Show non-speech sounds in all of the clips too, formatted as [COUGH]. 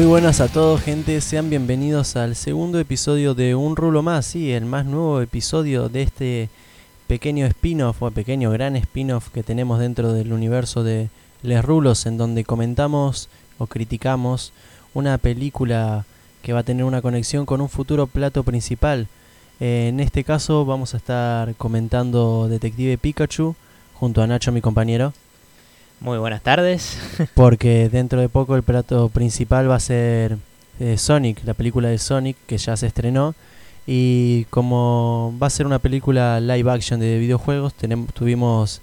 Muy buenas a todos, gente. Sean bienvenidos al segundo episodio de Un Rulo Más. Sí, el más nuevo episodio de este pequeño spin-off, o pequeño gran spin-off que tenemos dentro del universo de Les Rulos, en donde comentamos o criticamos una película que va a tener una conexión con un futuro plato principal. Eh, en este caso vamos a estar comentando Detective Pikachu junto a Nacho, mi compañero. Muy buenas tardes. [LAUGHS] Porque dentro de poco el plato principal va a ser eh, Sonic, la película de Sonic que ya se estrenó. Y como va a ser una película live action de videojuegos, tenemos, tuvimos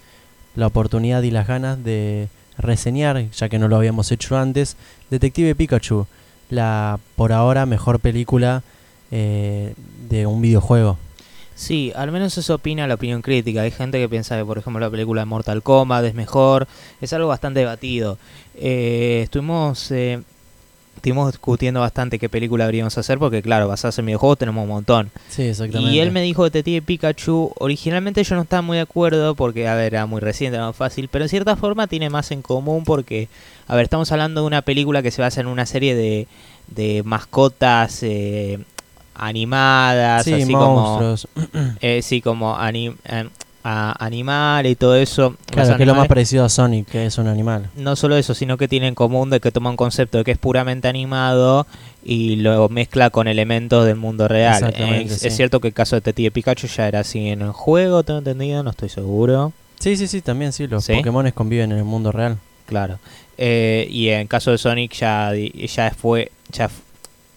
la oportunidad y las ganas de reseñar, ya que no lo habíamos hecho antes, Detective Pikachu, la por ahora mejor película eh, de un videojuego. Sí, al menos eso opina la opinión crítica. Hay gente que piensa que, por ejemplo, la película de Mortal Kombat es mejor. Es algo bastante debatido. Eh, estuvimos, eh, estuvimos discutiendo bastante qué película habríamos hacer porque, claro, basadas en videojuegos tenemos un montón. Sí, exactamente. Y él me dijo Detective Pikachu. Originalmente yo no estaba muy de acuerdo porque, a ver, era muy reciente, era más fácil. Pero en cierta forma tiene más en común porque, a ver, estamos hablando de una película que se basa en una serie de, de mascotas... Eh, animadas, Sí, así monstruos. como [CLEARS THROAT] eh, sí, como anim, eh, a- animal y todo eso. Claro, que es lo más parecido a Sonic, que es un animal. no solo eso, sino que tiene en común de que toma un concepto de que es puramente animado y lo mezcla con elementos del mundo real. Es, sí. es cierto que el caso de Detective Pikachu ya era así en el juego, tengo entendido, no estoy seguro. Sí, sí, sí, también sí, los ¿Sí? Pokémones conviven en el mundo real. Claro. Eh, y en caso de Sonic ya, ya fue, ya,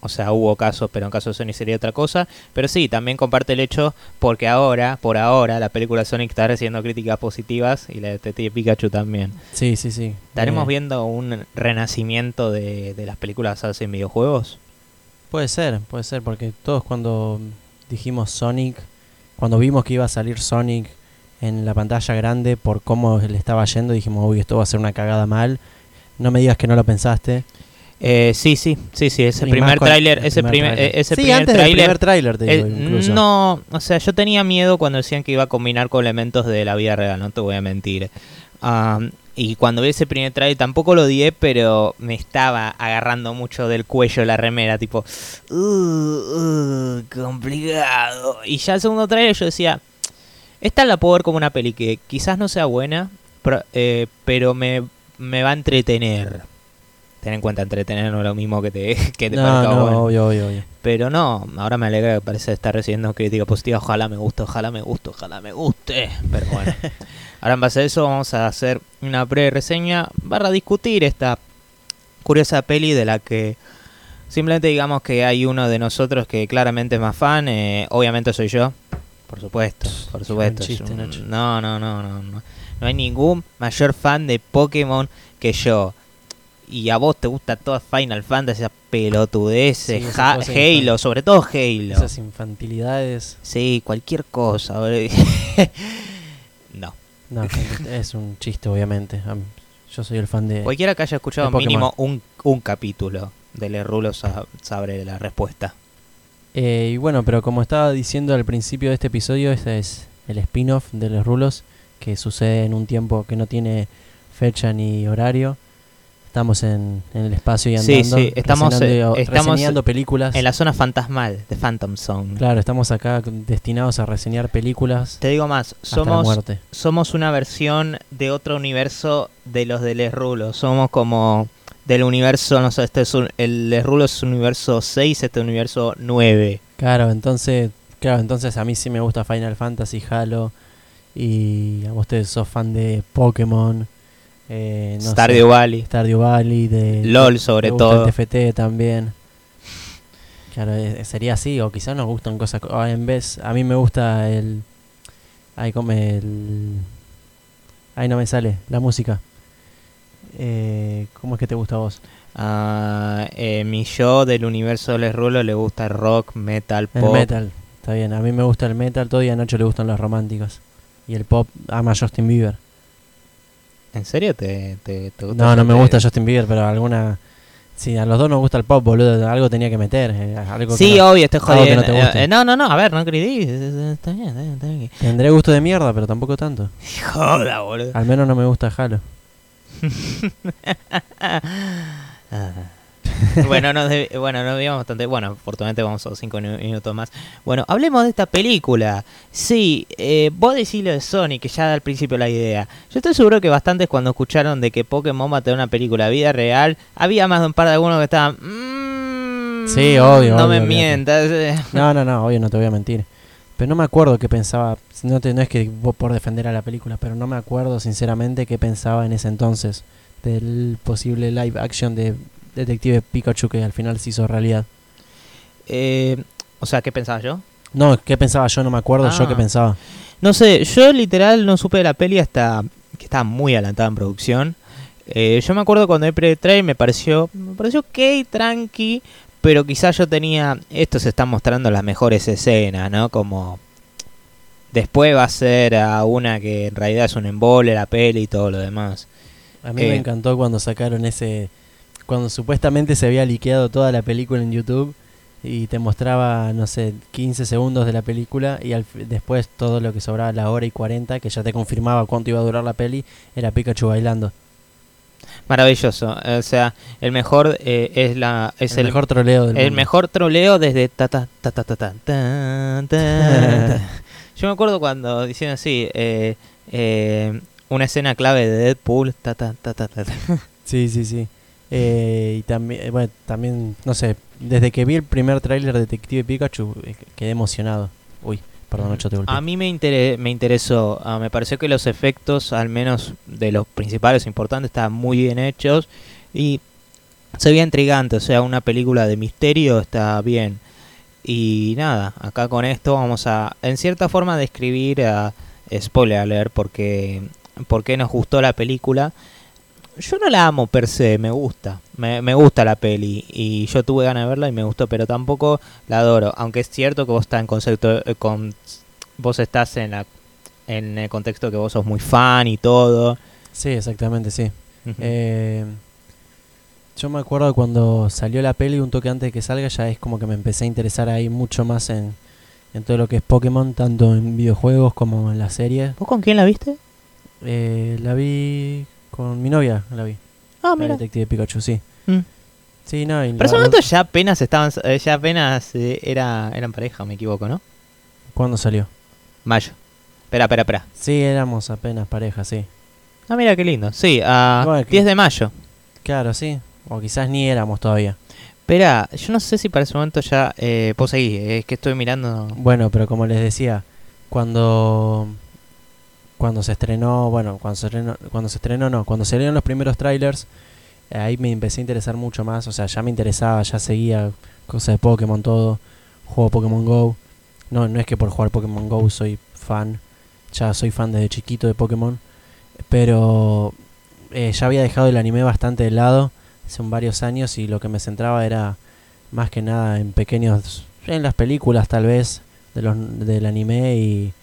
o sea, hubo casos, pero en caso de Sonic sería otra cosa. Pero sí, también comparte el hecho porque ahora, por ahora, la película Sonic está recibiendo críticas positivas y la de Detective Pikachu también. Sí, sí, sí. ¿Estaremos Eh, viendo un renacimiento de, de las películas basadas en videojuegos? Puede ser, puede ser, porque todos cuando dijimos Sonic, cuando vimos que iba a salir Sonic en la pantalla grande por cómo le estaba yendo, dijimos, uy, esto va a ser una cagada mal. No me digas que no lo pensaste. Eh, sí, sí, sí, sí, ese Y primer tráiler, el ese primer eh, ese sí, primer antes del tráiler primer tráiler, te digo, Eh, incluso. no, o sea, yo tenía miedo cuando decían que iba a combinar con elementos de la vida real, no te voy a mentir. Am, y cuando vi ese primer trailer tampoco lo odié, pero me estaba agarrando mucho del cuello la remera, tipo, "Uh, uh, complicado. Y ya el segundo trailer yo decía, esta la puedo ver como una peli que quizás no sea buena, pero, eh, pero me, me va a entretener. Ten en cuenta, entretener no es lo mismo que te, [LAUGHS] que te no, parezca no, bueno. obvio, obvio, obvio. Pero no, ahora me alegra que parece estar recibiendo crítica positiva. Ojalá me guste, ojalá me guste, ojalá me guste. Pero bueno. [LAUGHS] ahora en base a eso vamos a hacer una pre-reseña barra discutir esta curiosa peli de la que simplemente digamos que hay uno de nosotros que claramente es más fan. eh, obviamente soy yo. Por supuesto, por supuesto. Nacho. no, no, no, no, no. No hay ningún mayor fan de Pokémon que yo. Y a vos te gusta toda Final Fantasy, esas pelotudeces, Sí, Halo, sobre todo Halo. Esas infantilidades. Sí, cualquier cosa. [LAUGHS] no. No, [LAUGHS] es un chiste, obviamente. Am- Yo soy el fan de. Cualquiera que haya escuchado mínimo un, un capítulo de Le Rulo sa- sabe la respuesta. Eh, y bueno, pero como estaba diciendo al principio de este episodio, este es el spin-off de los rulos que sucede en un tiempo que no tiene fecha ni horario. Estamos en, en el espacio y andando. sí, estamos, reseñando- eh, estamos reseñando películas. En la zona fantasmal de Phantom Zone. Claro, estamos acá destinados a reseñar películas Te digo más, somos, somos una versión de otro universo de los de Les Rulo. Somos como del universo, no sé, este es un- el Les Rulo es un universo 6, este es un universo 9. Claro, entonces, claro, entonces a mí sí me gusta Final Fantasy, Halo y a ustedes sos fan de Pokémon, eh, no sé, Stardew Valley. Stardew Valley, de LOL sobre gusta todo. el TFT también. Claro, eh, sería así, o quizás nos gustan cosas. co- en vez, a mí me gusta el. Ahí come el. Ahí no me sale, la música. Eh, ¿Cómo es que te gusta a vos? Ah, eh, mi yo del universo de Les Rulo le gusta el rock, metal, El pop. metal, está bien. A mí me gusta el metal, todo y a Nacho le gustan los románticos. Y el pop ama a Justin Bieber. ¿En serio te, te, te gusta No, no me gusta? Justin Bieber, pero alguna. Sí, a los dos nos gusta el pop, boludo. Algo tenía que meter. eh, algo que Sí, no- obvio, estoy que no jodiendo. Eh, no, no, no, a ver, no critiques. Está bien, está bien, está bien. Tendré gusto de mierda, pero tampoco tanto. [LAUGHS] Joda, boludo. Al menos no me gusta Halo. [LAUGHS] [LAUGHS] Bueno, nos bueno, nos veíamos bastante. Bueno, afortunadamente vamos a cinco nu- minutos más. Bueno, hablemos de esta película. Sí, eh, vos decís lo de Sony, que ya da al principio la idea. Yo estoy seguro que bastantes cuando escucharon de que Pokémon va a tener una película vida real, había más de un par de algunos que estaban. "Mm, Sí, obvio, No obvio, me mientas. [LAUGHS] No, no, no, obvio, no te voy a mentir. Pero no me acuerdo qué pensaba. No, te- no es que vos por defender a la película, pero no me acuerdo sinceramente qué pensaba en ese entonces del posible live action de Detective Pikachu que al final se hizo realidad. Eh, o sea, ¿qué pensaba yo? No, qué pensaba yo, no me acuerdo yo Ah. qué pensaba. No sé, yo literal no supe de la peli hasta que estaba muy adelantada en producción. Eh, yo me acuerdo cuando vi pre-trailer me pareció, me pareció ok, tranqui, pero quizás yo tenía, esto se están mostrando las mejores escenas, ¿no? Como después va a ser a una que en realidad es un embole la peli y todo lo demás. A mí Eh. me encantó cuando sacaron ese. Cuando supuestamente se había liqueado toda la película en YouTube y te mostraba, no sé, 15 segundos de la película y al, después todo lo que sobraba, la hora y 40, que ya te confirmaba cuánto iba a durar la peli, era Pikachu bailando. Maravilloso, o sea, el mejor eh, es la es el, mejor troleo del El mundo. mejor troleo desde ta ta ta ta ta ta, tan. Yo me acuerdo cuando diciendo así, eh, eh, una escena clave de Deadpool, ta ta ta ta ta. ta. Sí, sí, sí. Eh, y también, eh, bueno, también, no sé, desde que vi el primer tráiler de Detective Pikachu, eh, quedé emocionado. Uy, perdón, Nacho, te golpeé. A mí me, intere- me interesó, ah, me pareció que los efectos, al menos de los principales importantes, estaban muy bien hechos y se veía intrigante, o sea, una película de misterio está bien. Y nada, acá con esto vamos a, en cierta forma, describir, a spoiler alert, porque, porque nos gustó la película. Yo no la amo per se, me gusta, me, me gusta la peli y yo tuve ganas de verla y me gustó, pero tampoco la adoro, aunque es cierto que vos estás en concepto, eh, con, vos estás en la en el contexto que vos sos muy fan y todo. Sí, exactamente, sí. Eh, yo me acuerdo cuando salió la peli, un toque antes de que salga, ya es como que me empecé a interesar ahí mucho más en, en todo lo que es Pokémon, tanto en videojuegos como en la serie. ¿Vos con quién la viste? Eh, la vi con mi novia, la vi. Ah, la mira. Detective Pikachu, sí. Mm. Sí, no, Pero ese momento ya apenas estaban, eh, ya apenas eh, era, eran pareja, me equivoco, ¿no? ¿Cuándo salió? Mayo. Espera, espera, espera. Sí, éramos apenas pareja, sí. Ah, mira qué lindo. Sí, a Bueno, que- 10 de mayo. Claro, sí. O quizás ni éramos todavía. Espera, yo no sé si para ese momento ya... Eh, eh, es que estoy mirando... Bueno, pero como les decía, cuando cuando se estrenó, bueno, cuando se estrenó, cuando se estrenó no, cuando salieron los primeros trailers, eh, ahí me empecé a interesar mucho más, o sea, ya me interesaba, ya seguía cosas de Pokémon todo, juego Pokémon Go. No, no es que por jugar Pokémon Go soy fan, ya soy fan desde chiquito de Pokémon, pero eh, ya había dejado el anime bastante de lado hace varios años y lo que me centraba era más que nada en pequeños, en las películas tal vez de los, del anime y,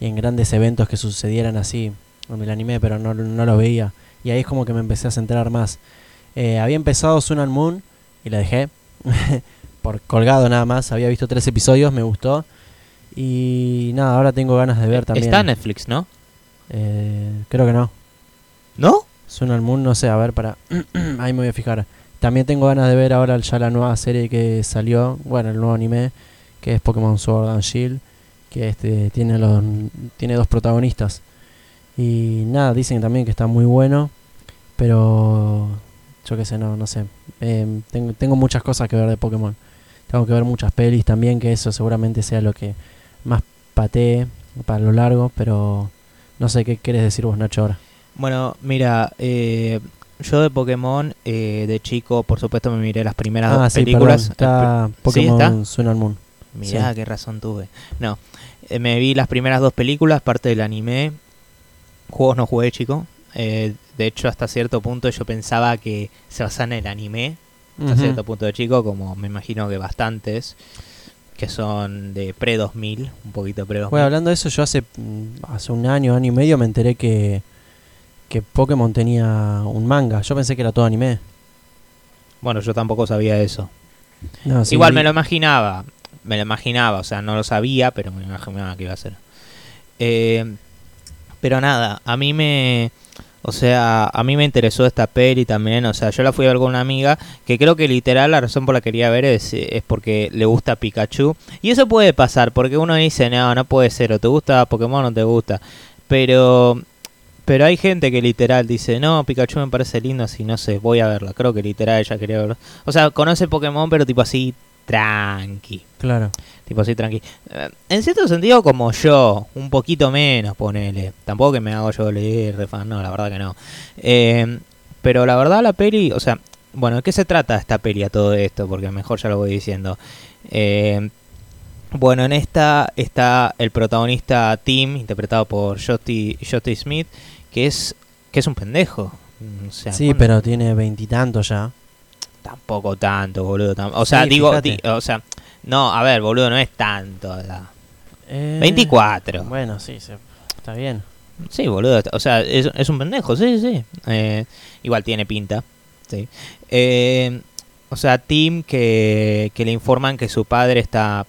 y en grandes eventos que sucedieran así en el anime, pero no, no lo veía. Y ahí es como que me empecé a centrar más. Eh, había empezado Sun and Moon y la dejé [LAUGHS] por colgado nada más. Había visto tres episodios, me gustó. Y nada, ahora tengo ganas de ver también. Está en Netflix, ¿no? Eh, creo que no. ¿No? Sun and Moon, no sé, a ver, para. [CLEARS THROAT] Ahí me voy a fijar. También tengo ganas de ver ahora ya la nueva serie que salió, bueno, el nuevo anime, que es Pokémon Sword and Shield, que este tiene los tiene dos protagonistas. Y nada, dicen también que está muy bueno, pero yo qué sé, no, no sé. Eh, tengo, tengo muchas cosas que ver de Pokémon. Tengo que ver muchas pelis también, que eso seguramente sea lo que más patee para lo largo, pero no sé qué quieres decir vos, Nacho, ahora. Bueno, mira, eh, yo de Pokémon, eh, de chico, por supuesto, me miré las primeras dos Ah, sí, películas. perdón, está ¿Sí, Pokémon está? Sun and Moon. Mirá Sí. qué razón tuve. No, eh, me vi las primeras dos películas, parte del anime. Juegos no jugué, chico. Eh, de hecho, hasta cierto punto yo pensaba que se basaban en el anime. Hasta cierto punto de chico, como me imagino que bastantes. Que son de pre-2000, un poquito pre-2000. Bueno, hablando de eso, yo hace, mm, hace un año, año y medio me enteré que, que Pokémon tenía un manga. Yo pensé que era todo anime. Bueno, yo tampoco sabía eso. No, sí, Igual me lo imaginaba. Me lo imaginaba, o sea, no lo sabía, pero me imaginaba que iba a ser. Eh, pero nada, a mí me. O sea, a mí me interesó esta peli también. O sea, yo la fui a ver con una amiga que creo que literal la razón por la que quería ver es, es porque le gusta Pikachu. Y eso puede pasar, porque uno dice, no, no puede ser, o te gusta Pokémon o no te gusta. Pero pero hay gente que literal dice, no, Pikachu me parece lindo, así no sé, voy a verla. Creo que literal ella quería verlo. O sea, conoce Pokémon, pero tipo así, tranqui. Claro. Tipo así, tranqui. Eh, En cierto sentido, como yo, un poquito menos, ponele. Tampoco que me hago yo leer, re fan, no, la verdad que no. Eh, pero la verdad, la peli, o sea, bueno, ¿de qué se trata esta peli a todo esto? Porque mejor ya lo voy diciendo. Eh, bueno, en esta está el protagonista Tim, interpretado por Jotty, Jotty Smith, que es que es un pendejo. O sea, Sí, pero tiene veintitantos ya. Tampoco tanto, boludo. tam- o sea, Sí, digo, di- o sea, no, a ver, boludo, no es tanto. la- Eh, 24. Bueno, sí, se- está bien. Sí, boludo. O sea, es, es un pendejo, sí, sí. Eh, igual tiene pinta. Sí. Eh, o sea, Tim que, que le informan que su padre está...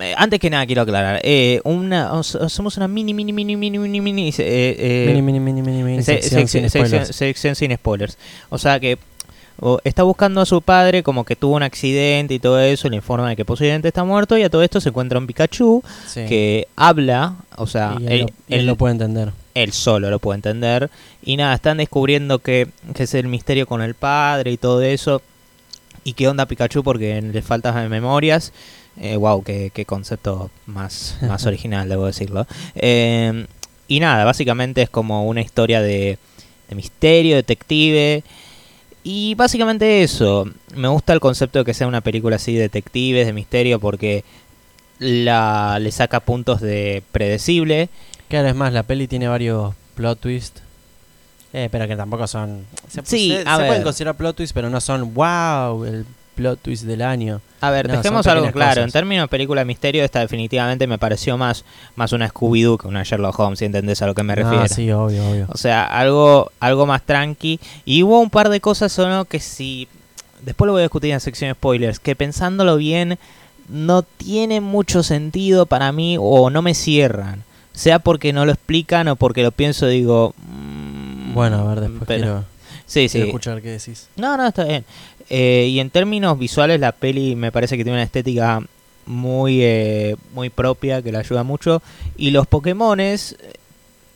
eh, Antes que nada quiero aclarar, eh, una, somos una mini, mini, mini, mini, mini, mini, eh, eh, mini, mini, mini, mini, mini. se- sección sección- sin spoilers. sección- sección sin spoilers. O sea que o, está buscando a su padre como que tuvo un accidente y todo eso, le informan de que posiblemente está muerto y a todo esto se encuentra un Pikachu Sí. que habla, o sea, y él, él, lo, y él él- lo puede entender. él solo lo puede entender. Y nada, están descubriendo que, que es el misterio con el padre y todo eso. Y qué onda Pikachu porque le faltan memorias. Eh, wow, qué, qué concepto más, más [LAUGHS] original, debo decirlo. Eh, y nada, básicamente es como una historia de, de misterio, detective. Y básicamente eso. Me gusta el concepto de que sea una película así, de detectives, de misterio, porque la, le saca puntos de predecible. Claro, es más, la peli tiene varios plot twists. Eh, pero que tampoco son. Se, Sí, se- a se ver. pueden considerar plot twists, pero no son wow, el plot twist del año. A ver, No, dejemos algo claro. En términos de película de misterio, esta definitivamente me pareció más, más una Scooby-Doo que una Sherlock Holmes, si entendés a lo que me refiero. Ah, sí, obvio, obvio. O sea, algo, algo más tranqui. Y hubo un par de cosas o no que si... Después lo voy a discutir en la sección de spoilers. Que pensándolo bien, no tiene mucho sentido para mí o no me cierran. Sea porque no lo explican o porque lo pienso digo... mm, Bueno, a ver, después pero- quiero, Sí, sí. escuchar qué decís. No, no, está bien. Eh, y en términos visuales, la peli me parece que tiene una estética muy, eh, muy propia, que la ayuda mucho. Y los Pokémones,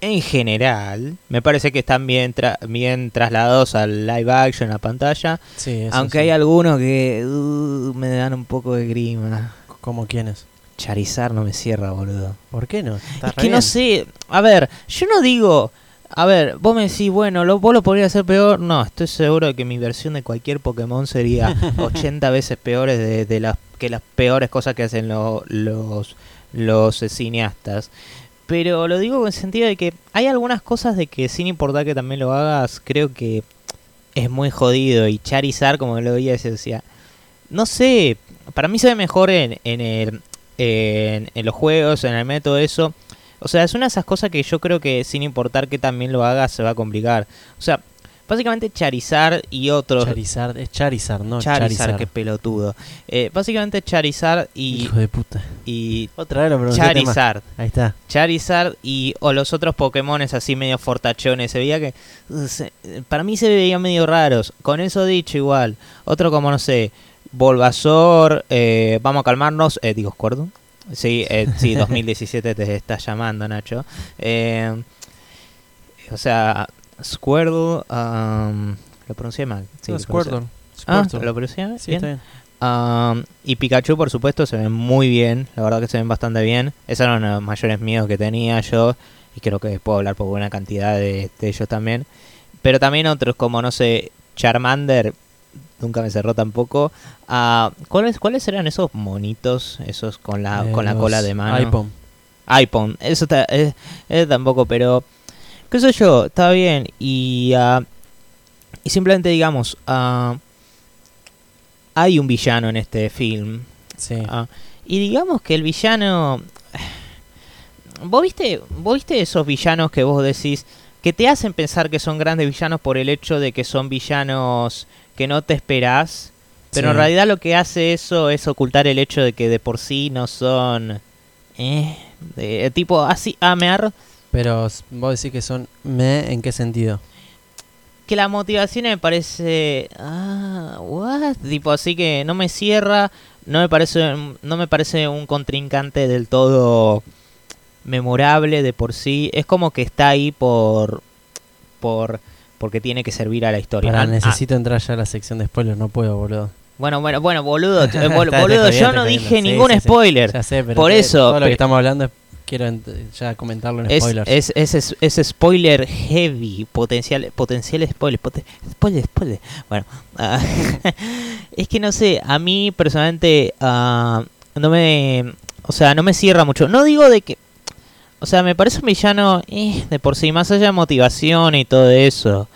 en general, me parece que están bien, tra- bien trasladados al live action, a pantalla. Sí, aunque sí. hay algunos que uh, me dan un poco de grima. ¿Cómo quiénes? Charizard no me cierra, boludo. ¿Por qué no? Está Es que no sé. A ver, yo no digo. A ver, vos me decís, bueno, lo, vos lo podrías hacer peor. No, estoy seguro de que mi versión de cualquier Pokémon sería [LAUGHS] 80 veces peores de, de las que las peores cosas que hacen lo- los, los cineastas. Pero lo digo en el sentido de que hay algunas cosas de que sin importar que también lo hagas, creo que es muy jodido. Y Charizard, como lo veía, decía, no sé, para mí se ve mejor en, en, el, en, en los juegos, en el método, eso. O sea, es una de esas cosas que yo creo que sin importar que también lo hagas se va a complicar. O sea, básicamente Charizard y otros... Charizard, es Charizard, no Charizard, Charizard. qué pelotudo. Eh, básicamente Charizard y, Hijo de puta. y Otra vez lo. Charizard. Ahí está. Charizard y o los otros Pokémones así medio fortachones. Se veía que. uh, se- para mí se veían medio raros. Con eso dicho, igual. Otro como, no sé. Bulbasaur. eh, vamos a calmarnos. Eh, digo, ¿Squirtle? Sí, eh, sí, [LAUGHS] 2017 te está llamando, Nacho. Eh, o sea, Squirtle. um, lo pronuncié mal. Sí, No, lo pronuncié- Squirtle. Ah. ¿lo pronuncié bien? Sí, está bien. Um, y Pikachu, por supuesto, se ven muy bien. La verdad que se ven bastante bien. Esos eran los mayores miedos que tenía yo. Y creo que puedo hablar por buena cantidad de, de ellos también. Pero también otros como, no sé, Charmander. Nunca me cerró tampoco. Ah, ¿cuáles, ¿Cuáles eran esos monitos? Esos con la, Eh, con la cola de mano. iPhone. iPhone. Eso está, eh, eh, tampoco, pero qué sé yo, está bien. Y, ah, y simplemente digamos, ah, hay un villano en este film. Sí. Y digamos que el villano... ¿Vos viste, ¿Vos viste esos villanos que vos decís que te hacen pensar que son grandes villanos por el hecho de que son villanos que no te esperás? Pero en realidad lo que hace eso es ocultar el hecho de que de por sí no son... Eh, de- tipo así, amear. Pero vos decís que son me, ¿en qué sentido? que la motivación me parece ah what tipo así que no me cierra no me parece no me parece un contrincante del todo memorable de por sí es como que está ahí por por porque tiene que servir a la historia Pará, Ah, necesito entrar ya a la sección de spoilers, no puedo, boludo. bueno bueno bueno boludo [LAUGHS] eh, bol- Está- boludo está yo no dije. Sí, ningún sí, sí. spoiler Ya sé, pero Por te- eso, todo lo que estamos hablando es- quiero ya comentarlo en spoilers. es, es, es- es spoiler heavy, potencial, potencial spoiler, poten- spoiler, spoiler. Bueno, ah, [LAUGHS] es que no sé, a mí personalmente ah, no me, o sea, no me cierra mucho. No digo de que, o sea, me parece un villano eh, de por sí, más allá de motivación y todo eso.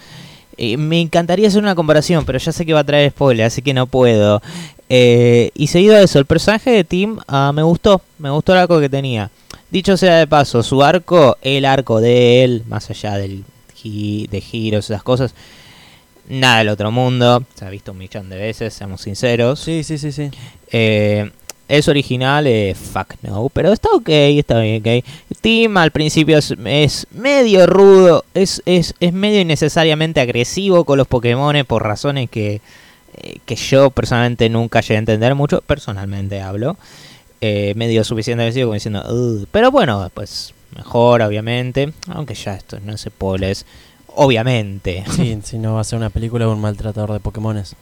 Eh, me encantaría hacer una comparación, pero ya sé que va a traer spoiler, así que no puedo. Eh, y seguido de eso, el personaje de Tim ah, me gustó, me gustó el arco que tenía. Dicho sea de paso, su arco, el arco de él, más allá del gi- de giros, esas cosas, nada del otro mundo. Se ha visto un millón de veces, seamos sinceros. Sí, sí, sí, sí. Eh, es original, eh, fuck no, pero está ok, está bien, ok. Tim al principio es, es medio rudo, es, es, es medio innecesariamente agresivo con los Pokémon por razones que, eh, que yo personalmente nunca llegué a entender mucho, personalmente hablo. Eh, medio suficiente agresivo como diciendo, pero bueno, pues mejor obviamente, aunque ya esto no se spoilers, obviamente. Sí, si no va a ser una película de un maltratador de Pokémones.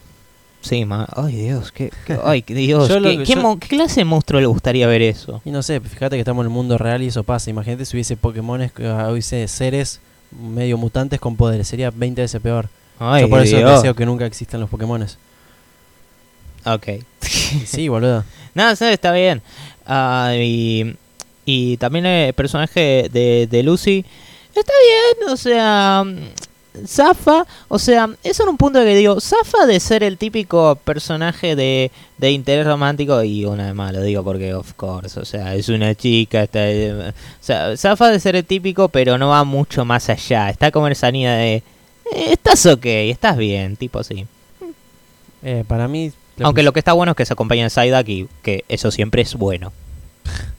Sí, ma ay Dios, qué, qué- [LAUGHS] ay Dios, qué, que- qué yo- mo- qué clase de monstruo le gustaría ver eso? Y no sé, fíjate que estamos en el mundo real y eso pasa. Imagínate si hubiese Pokémones, ah, hubiese seres medio mutantes con poderes. Sería 20 veces peor. Ay, Yo por eso Dios. deseo que nunca existan los Pokémones. Ok. [LAUGHS] Sí, boludo. Nada, sí, está bien. Ah, y, y también el personaje de, de Lucy está bien, o sea, zafa, o sea, eso en un punto que digo, zafa de ser el típico personaje de, de interés romántico y una vez más lo digo porque of course, o sea, es una chica, está, eh, o sea, zafa de ser el típico, pero no va mucho más allá, está como en esa línea de, eh, estás ok, estás bien, tipo así. Eh, para mí... Aunque que- lo que está bueno es que se acompaña en Psyduck y que eso siempre es bueno. [LAUGHS]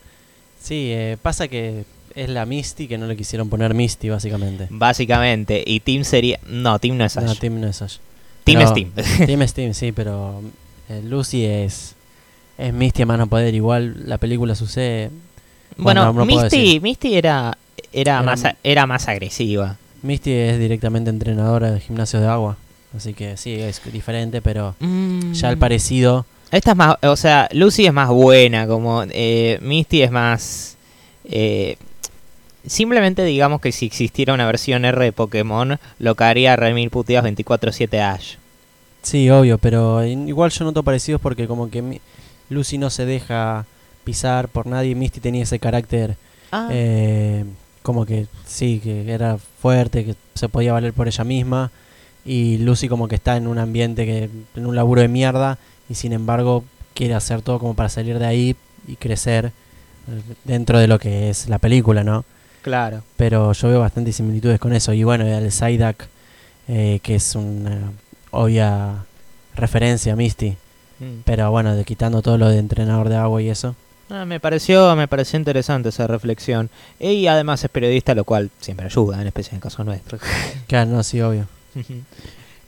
Sí, eh, pasa que es la Misty que no le quisieron poner Misty, básicamente. Básicamente. Y Team sería. No, Team no es Ash. No, Team no es Ash. team pero- es Team. [LAUGHS] Team es Team, sí, pero eh, Lucy es... Es Misty a mano poder. Igual la película sucede... bueno, no Misty. Misty era. Era, Era más, era más agresiva. Misty es directamente entrenadora de gimnasio de agua. Así que sí, es diferente, pero ya el Mm. parecido... Esta es más. O sea, Lucy es más buena. Como. eh, Misty es más. eh, simplemente digamos que si existiera una versión R de Pokémon, lo que haría Remil puteadas 24-7 a Ash. Sí, obvio, pero igual yo noto parecidos porque como que mi- Lucy no se deja pisar por nadie. Misty tenía ese carácter Ah. eh, como que sí, que era fuerte, que se podía valer por ella misma. Y Lucy como que está en un ambiente, que en un laburo de mierda y sin embargo quiere hacer todo como para salir de ahí y crecer eh, dentro de lo que es la película, ¿no? Claro. Pero yo veo bastantes similitudes con eso. Y bueno, el Psyduck, eh, que es una obvia referencia a Misty. Mm. Pero bueno, de quitando todo lo de entrenador de agua y eso. Ah, me pareció me pareció interesante esa reflexión. Y además es periodista, lo cual siempre ayuda, en especial en caso nuestro. [LAUGHS] Claro, no, sí, obvio.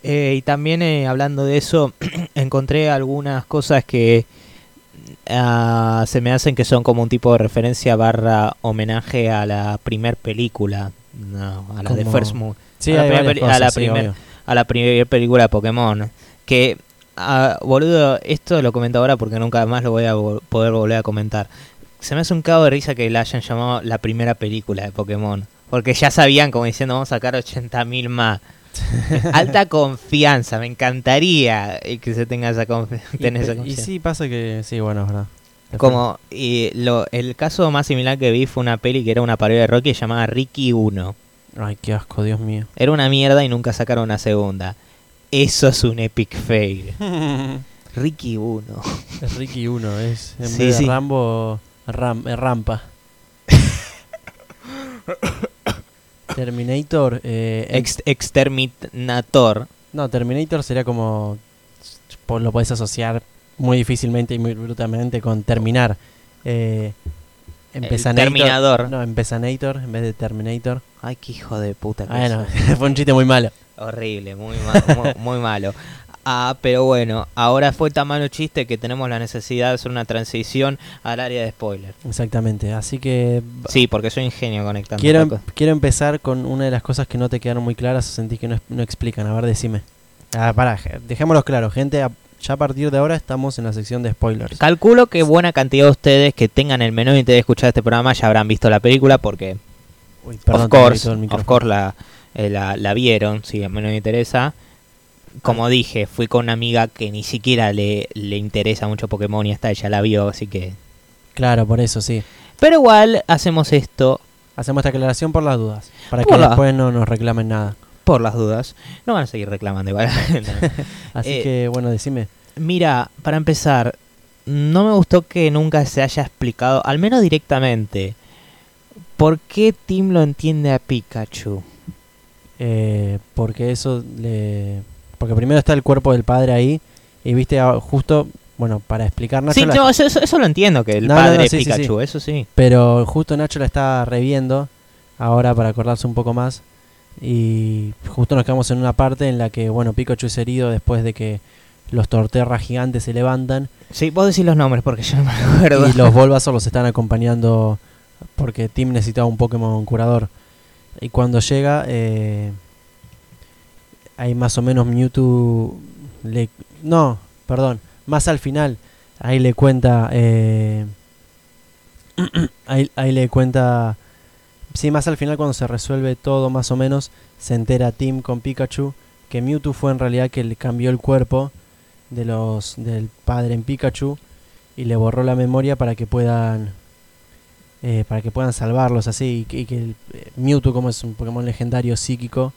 Eh, y también eh, hablando de eso, [CLEARS THROAT] encontré algunas cosas que ah, se me hacen que son como un tipo de referencia barra homenaje a la primer película. No, a la de First Movie. Sí, A la a la sí, primer- obvio. a la primera película de Pokémon. Que, ah, boludo, esto lo comento ahora porque nunca más lo voy a vol- poder volver a comentar. Se me hace un cabo de risa que la hayan llamado la primera película de Pokémon. Porque ya sabían, como diciendo, vamos a sacar 80.000 más. [LAUGHS] Alta confianza, me encantaría eh, que se tenga esa, confi- Y, tener esa pe- y confianza. sí, pasa que sí, bueno, es verdad. Como y lo, el caso más similar que vi fue una peli que era una parodia de Rocky llamada Ricky 1. Ay, qué asco, Dios mío. Era una mierda y nunca sacaron una segunda. Eso es un epic fail. [LAUGHS] Ricky 1. es Ricky 1, es en Sí, vez de sí. Rambo, Ram, eh, Rampa. [LAUGHS] Terminator, eh, Ex- exterminator. no, Terminator sería como, lo puedes asociar muy difícilmente y muy brutalmente con terminar. Eh, Empezanator. Terminador. No, Empezanator en vez de Terminator. Ay, qué hijo de puta que Bueno, sos. [LAUGHS] fue un chiste muy malo. Horrible, muy, ma- muy, muy malo. Ah, pero bueno, ahora fue tan malo chiste que tenemos la necesidad de hacer una transición al área de spoiler. Exactamente. Así que Sí, porque soy ingenio conectando. quiero, Paco. quiero empezar con una de las cosas que no te quedaron muy claras o sentís que no, no explican. A ver, decime. Ah, pará, dejémoslo claro, gente. a- ya a partir de ahora estamos en la sección de spoilers. Calculo que buena cantidad de ustedes que tengan el menor interés de escuchar este programa ya habrán visto la película porque, Uy, of perdón, course, of course la, eh, la, la vieron, si a mí no me interesa. Como dije, fui con una amiga que ni siquiera le, le interesa mucho Pokémon y hasta ella la vio, así que... Claro, por eso sí. Pero igual hacemos esto Hacemos esta aclaración por las dudas. Para Por que la- después no nos reclamen nada. por las dudas. No van a seguir reclamando igual. [LAUGHS] Así Eh, que, bueno, decime. Mira, para empezar, no me gustó que nunca se haya explicado, al menos directamente, por qué Tim lo entiende a Pikachu. Eh, porque eso le. Porque primero está el cuerpo del padre ahí. Y viste, ah, justo. Bueno, para explicar Nacho. Sí, la- eso, eso- eso lo entiendo, que el No, padre no, es sí, sí, Pikachu, eso sí. Pero justo Nacho la está reviendo. Ahora para acordarse un poco más. Y justo nos quedamos en una parte en la que, bueno, Pikachu es herido después de que los torterras gigantes se levantan. Sí, vos decís los nombres porque yo no me acuerdo. Y los Bulbasaur los están acompañando porque Tim necesitaba un Pokémon curador. Y cuando llega, eh, hay más o menos Mewtwo. Le, no, perdón, más al final. Ahí le cuenta. eh, [CLEARS THROAT] ahí, ahí le cuenta. Sí, más al final, cuando se resuelve todo, más o menos, se entera Tim con Pikachu que Mewtwo fue en realidad que le cambió el cuerpo de los del padre en Pikachu y le borró la memoria para que puedan eh, para que puedan salvarlos así y que, el, eh, Mewtwo como es un Pokémon legendario psíquico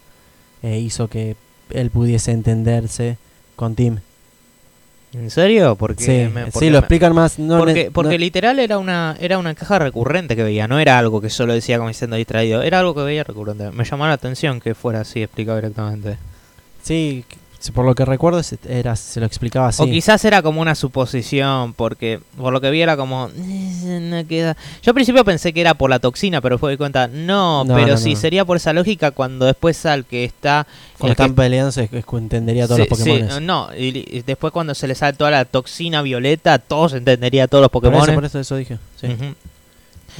eh, hizo que él pudiese entenderse con Tim ¿En serio? Porque sí, me- sí porque lo me- explican más no, porque ne- porque no- literal era una era una caja recurrente que veía, no era algo que solo decía como diciendo distraído, era algo que veía recurrente. Me llamó la atención que fuera así explicado directamente. sí por lo que recuerdo era se lo explicaba así O quizás era como una suposición, porque por lo que vi era como... "Eh, No queda. Yo al principio pensé que era por la toxina, pero después me di cuenta, no, No, pero no, no. sería por esa lógica cuando después al que está... cuando el que- están peleando se entendería a todos Sí, los sí, Pokémon no, y, y después cuando se le sale toda la toxina violeta, todos entendería todos los por Pokémon. eso, por eso, eso dije sí.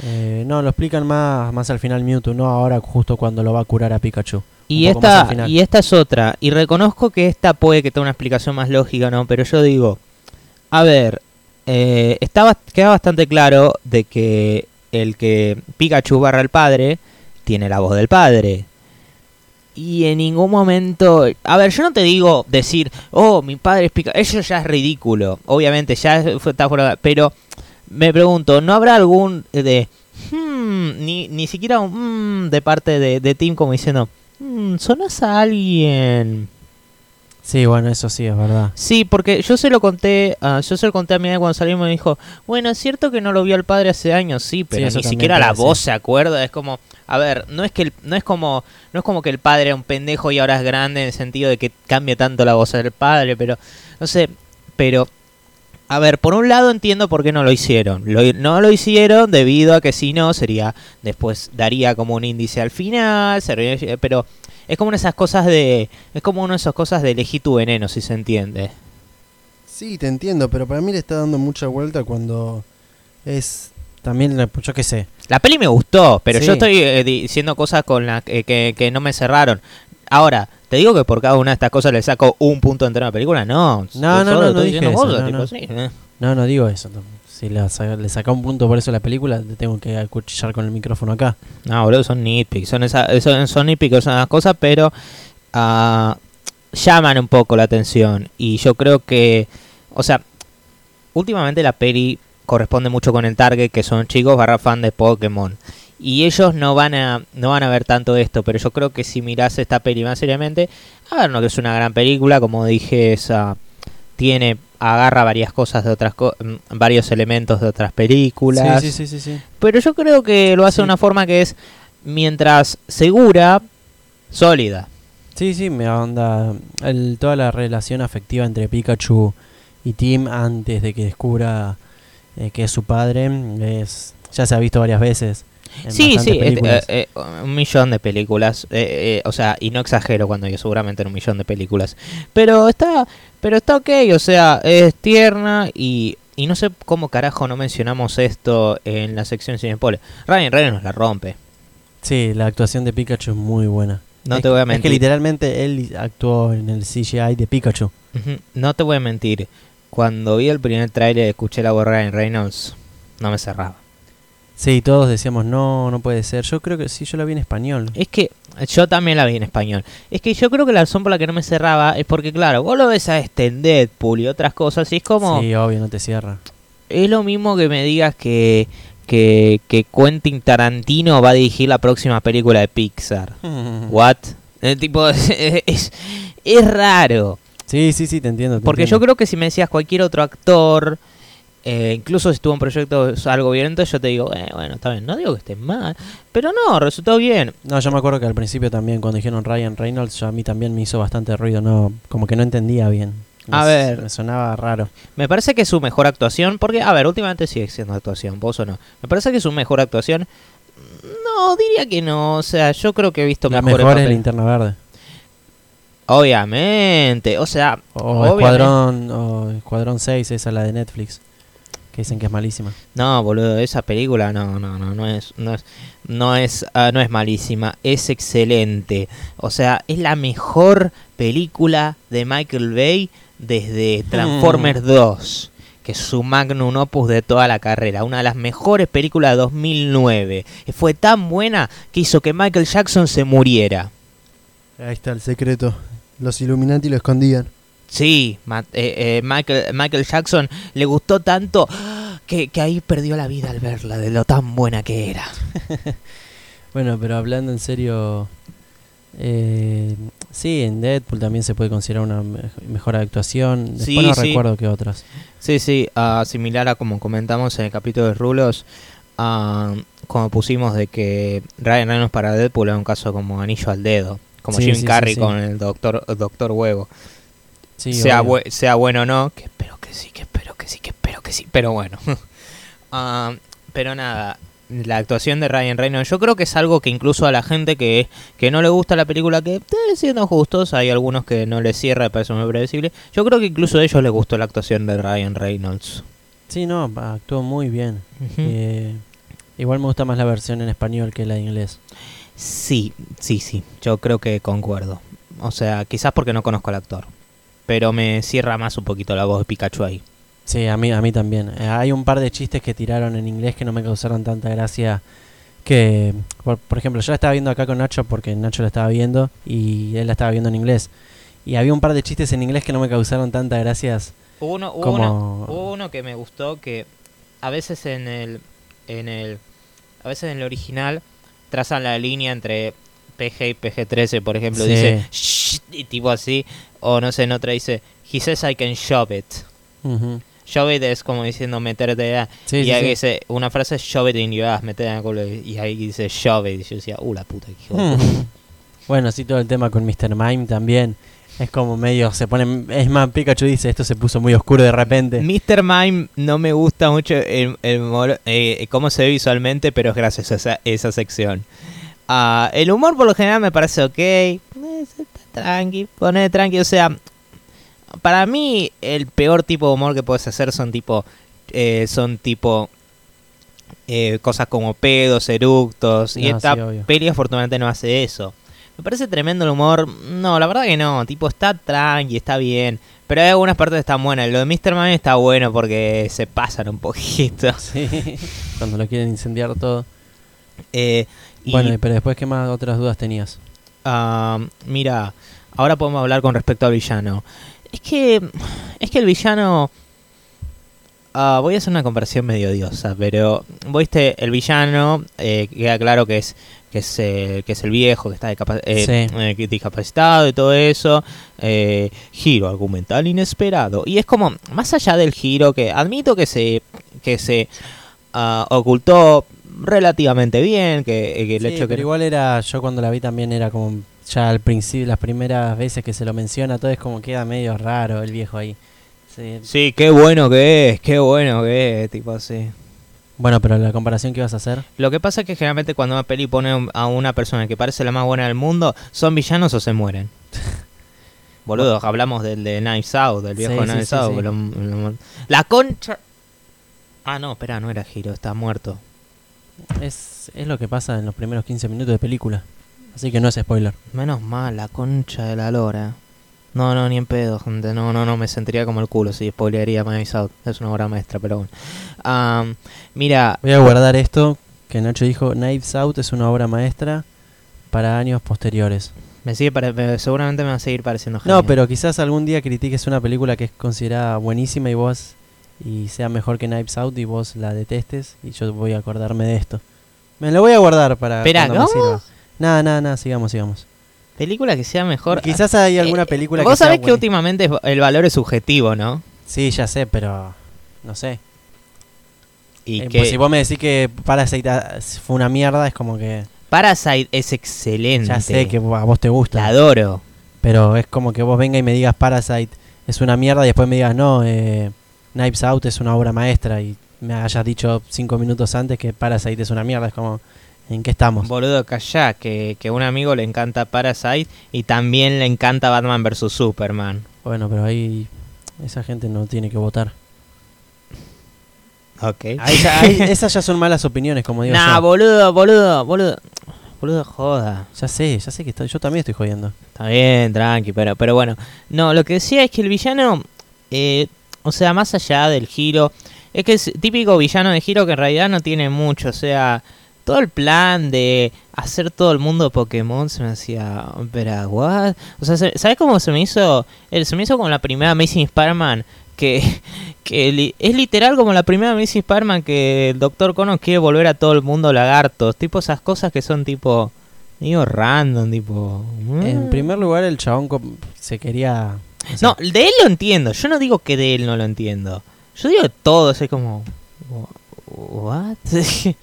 Eh, no lo explican más más al final Mewtwo no ahora justo cuando lo va a curar a Pikachu Y esta, y esta es otra. Y reconozco que esta puede que tenga una explicación más lógica, ¿no? Pero yo digo, a ver, eh, estaba, queda bastante claro de que el que Pikachu barra el padre tiene la voz del padre. Y en ningún momento... A ver, yo no te digo decir, oh, mi padre es Pikachu. Eso ya es ridículo. Obviamente, ya está fuera... Pero me pregunto, ¿no habrá algún de... "Hmm", ni, ni siquiera un... "Hmm", de parte de, de Tim como diciendo... "Hmm, sonas a alguien. sí bueno eso sí es verdad Sí, porque yo se lo conté, ah, yo se lo conté a mi madre cuando salimos y me dijo, bueno, es cierto que no lo vio al padre hace años, sí, pero ni siquiera la voz se acuerda, es como, a ver, no es que el- no es como, no es como que el padre era un pendejo y ahora es grande en el sentido de que cambie tanto la voz del padre, pero no sé, pero a ver, por un lado entiendo por qué no lo hicieron. Lo- no lo hicieron debido a que si no sería después daría como un índice al final, sería- pero es como una de esas cosas de es como una de esas cosas de elegir tu veneno, si se entiende. Sí, te entiendo, pero para mí le está dando mucha vuelta cuando es también, la- yo qué sé. La peli me gustó, pero Sí. yo estoy eh, diciendo cosas con las que, que- que no me cerraron. Ahora, ¿te digo que por cada una de estas cosas le saco un punto entero a la película? No. No, no, no, estoy no dije eso, cosas, no, tipo, no. sí, eh. No, no digo eso. no. Si le, le saca un punto por eso a la película, te tengo que acuchillar con el micrófono acá. No, boludo, son nitpicks. Son, esa, son, son nitpicks, son esas cosas, pero ah, llaman un poco la atención. Y yo creo que, o sea, últimamente la peli corresponde mucho con el target, que son chicos barra fan de Pokémon. Y ellos no van a no van a ver tanto esto, pero yo creo que si mirás esta peli más seriamente, a ver, no que es una gran película, como dije, esa tiene agarra varias cosas de otras co- mm, varios elementos de otras películas. Sí, sí, sí, sí, sí. Pero yo creo que lo hace de una forma que es, mientras segura, sólida. Sí, sí, me onda el, toda la relación afectiva entre Pikachu y Tim antes de que descubra eh, que es su padre es ya se ha visto varias veces. En Sí, sí, este, películas. eh, eh, un millón de películas, eh, eh, o sea, y no exagero cuando digo seguramente en un millón de películas, pero está, pero está ok, o sea, es tierna y, y no sé cómo carajo no mencionamos esto en la sección sin spoiler. Ryan Reynolds la rompe, Sí, la actuación de Pikachu es muy buena. no Es- te voy a Es que mentir, literalmente él actuó en el CGI de Pikachu. No te voy a mentir, cuando vi el primer tráiler y escuché la voz de Ryan Reynolds, no me cerraba. Sí, todos decíamos, no, no puede ser. Yo creo que sí, yo la vi en español. Es que yo también la vi en español. Es que yo creo que la razón por la que no me cerraba es porque, claro, vos lo ves a este en Deadpool y otras cosas y es como... Sí, obvio, no te cierra. Es lo mismo que me digas que, que, que Quentin Tarantino va a dirigir la próxima película de Pixar. [LAUGHS] ¿What? Eh, tipo, [LAUGHS] es, es, es raro. Sí, sí, sí, te entiendo. te Porque yo creo que si me decías cualquier otro actor, eh, incluso si estuvo en proyectos algo violento, yo te digo, eh, bueno, está bien, no digo que esté mal, pero no, resultó bien. No, yo me acuerdo que al principio también, cuando dijeron Ryan Reynolds, a mí también me hizo bastante ruido, no, como que no entendía bien. Me A ver. Me sonaba raro. Me parece que es su mejor actuación, porque, a ver, últimamente sigue siendo actuación, vos o no. Me parece que es su mejor actuación. No, diría que no, o sea, yo creo que he visto La mejor es papeles. Linterna Verde. Obviamente, o sea, O obviamente. Escuadrón, o Escuadrón 6, esa la de Netflix. Que dicen que es malísima. No, boludo, esa película no, no, no, no es, no es, no es, ah, no es malísima, es excelente. O sea, es la mejor película de Michael Bay desde Transformers 2, que es su magnum opus de toda la carrera, una de las mejores películas de 2009. Y fue tan buena que hizo que Michael Jackson se muriera. Ahí está el secreto. Los Illuminati lo escondían. Sí, Ma- eh, eh, Michael, Michael Jackson le gustó tanto que, que ahí perdió la vida al verla, de lo tan buena que era. [LAUGHS] Bueno, pero hablando en serio, eh, sí, en Deadpool también se puede considerar una me- mejor actuación. Después Sí, no sí. recuerdo qué otras. Sí, sí, ah, similar a como comentamos en el capítulo de Rulos, ah, como pusimos de que Ryan Reynolds para Deadpool era un caso como anillo al dedo, como Sí, Jim Carrey con el doctor, doctor Huevo. Sí, sea, bue- sea bueno o no, que espero que sí, que espero que sí, que espero que sí, pero bueno. [LAUGHS] Ah, pero nada, la actuación de Ryan Reynolds, yo creo que es algo que incluso a la gente que, que no le gusta la película, que eh, siendo justos, hay algunos que no les cierra, me parece muy predecible. Yo creo que incluso a ellos les gustó la actuación de Ryan Reynolds. Sí, no, actuó muy bien. Ujú. Eh, igual me gusta más la versión en español que la de inglés. Sí, sí, sí, yo creo que concuerdo. O sea, quizás porque no conozco al actor. Pero me cierra más un poquito la voz de Pikachu ahí. Sí, a mí, a mí también. Eh, hay un par de chistes que tiraron en inglés que no me causaron tanta gracia. Que, por, por ejemplo, yo la estaba viendo acá con Nacho porque Nacho la estaba viendo y él la estaba viendo en inglés. Y había un par de chistes en inglés que no me causaron tanta gracias. Hubo uno, hubo Como- uno, hubo uno que me gustó que a veces en el, en el, a veces en el original trazan la línea entre PG y PG-13, por ejemplo, Sí. dice "Shh", y tipo así, o no sé, en otra dice he says I can shove it. Shove it es como diciendo meterte a, Sí, y sí, ahí dice, una frase es shove it in your ass, meterte en el culo, y ahí dice shove it, y yo decía, uh, la puta, que hijo de puta". Mm. [LAUGHS] Bueno, sí, todo el tema con Mr. Mime también. Es como medio, se pone... Es más, Pikachu dice, esto se puso muy oscuro de repente. Mr. Mime no me gusta mucho el, el eh, cómo se ve visualmente, pero es gracias a esa, esa sección. Ah, el humor por lo general me parece ok. Eh, está tranqui, pone tranqui. O sea, para mí el peor tipo de humor que puedes hacer son tipo... eh, son tipo... eh, cosas como pedos, eructos. y No, esta sí, peli afortunadamente no hace eso. Me parece tremendo el humor. No, la verdad que no. Tipo, está tranqui, está bien. Pero hay algunas partes que están buenas. Lo de Mr. Man está bueno porque se pasan un poquito. [LAUGHS] Sí, cuando lo quieren incendiar todo. Eh, y, Bueno, pero después, ¿qué más otras dudas tenías? ah, mira, ahora podemos hablar con respecto al villano. Es que, es que el villano... ah, voy a hacer una comparación medio odiosa, pero viste el villano, eh, queda claro que es que es, eh, que es el viejo, que está eh, Sí. eh, discapacitado y todo eso. eh, giro argumental inesperado. Y es como, más allá del giro, que admito que se, que se ah, ocultó relativamente bien, que, que el Sí, hecho que... pero igual era, yo cuando la vi también era como, ya al principio, las primeras veces que se lo menciona, todo es como queda medio raro el viejo ahí. Sí, Sí, qué bueno que es, qué bueno que es, tipo así. Bueno, pero la comparación que vas a hacer. Lo que pasa es que generalmente cuando una peli pone a una persona que parece la más buena del mundo, son villanos o se mueren. [LAUGHS] Boludo, hablamos del de Knives Out, del viejo Sí, Knives sí, Out. sí. lo- lo- la concha. Ah, no, espera, no era Giro, está muerto. Es, es lo que pasa en los primeros 15 minutos de película. Así que no es spoiler. Menos mal, la concha de la lora. No, no, ni en pedo, gente. No, no, no, me sentiría como el culo si spoilearía Knives Out. Es una obra maestra, pero bueno. Mira, Voy a guardar esto que Nacho dijo. Knives Out es una obra maestra para años posteriores. me sigue pare- me- seguramente me va a seguir pareciendo No, genial. pero quizás algún día critiques una película que es considerada buenísima y vos y sea mejor que Knives Out y vos la detestes y yo voy a acordarme de esto. Me lo voy a guardar para Espera, cuando me ¿cómo? sirva. Nada, nada, nada, sigamos, sigamos. Película que sea mejor. Quizás hay alguna Eh, película Vos que sea sabés que últimamente el valor es subjetivo, ¿no? Sí, ya sé, pero no sé. Y Eh, que pues si vos me decís que Parasite ah, fue una mierda, es como que Parasite es excelente. ya sé que a vos te gusta. La adoro. Pero es como que vos venga y me digas Parasite es una mierda y después me digas, no, eh, Knives Out es una obra maestra y me hayas dicho cinco minutos antes que Parasite es una mierda. Es como, ¿en qué estamos? Boludo, callá, que, que a un amigo le encanta Parasite y también le encanta Batman vs. Superman. Bueno, pero ahí esa gente no tiene que votar. Ok. Ahí ya- ahí- esas ya son malas opiniones, como digo Nah, yo. boludo, boludo, boludo. Boludo, joda. Ya sé, ya sé que estoy- yo también estoy jodiendo. Está bien, tranqui, pero, pero bueno. No, lo que decía es que el villano, eh, o sea, más allá del giro, es que es típico villano de giro que en realidad no tiene mucho, o sea, todo el plan de hacer todo el mundo Pokémon se me hacía, pero what? O sea, se- ¿sabes cómo se me hizo? Eh, se me hizo como la primera Amazing Spider-Man que, [LAUGHS] que li- es literal como la primera Amazing Spider-Man que el Dr. Connors quiere volver a todo el mundo lagartos, tipo esas cosas que son tipo digo random, tipo En mm. primer lugar, el chabón se quería... o sea, No, de él lo entiendo. Yo no digo que de él no lo entiendo. Yo digo todo, es como. ¿What? [LAUGHS]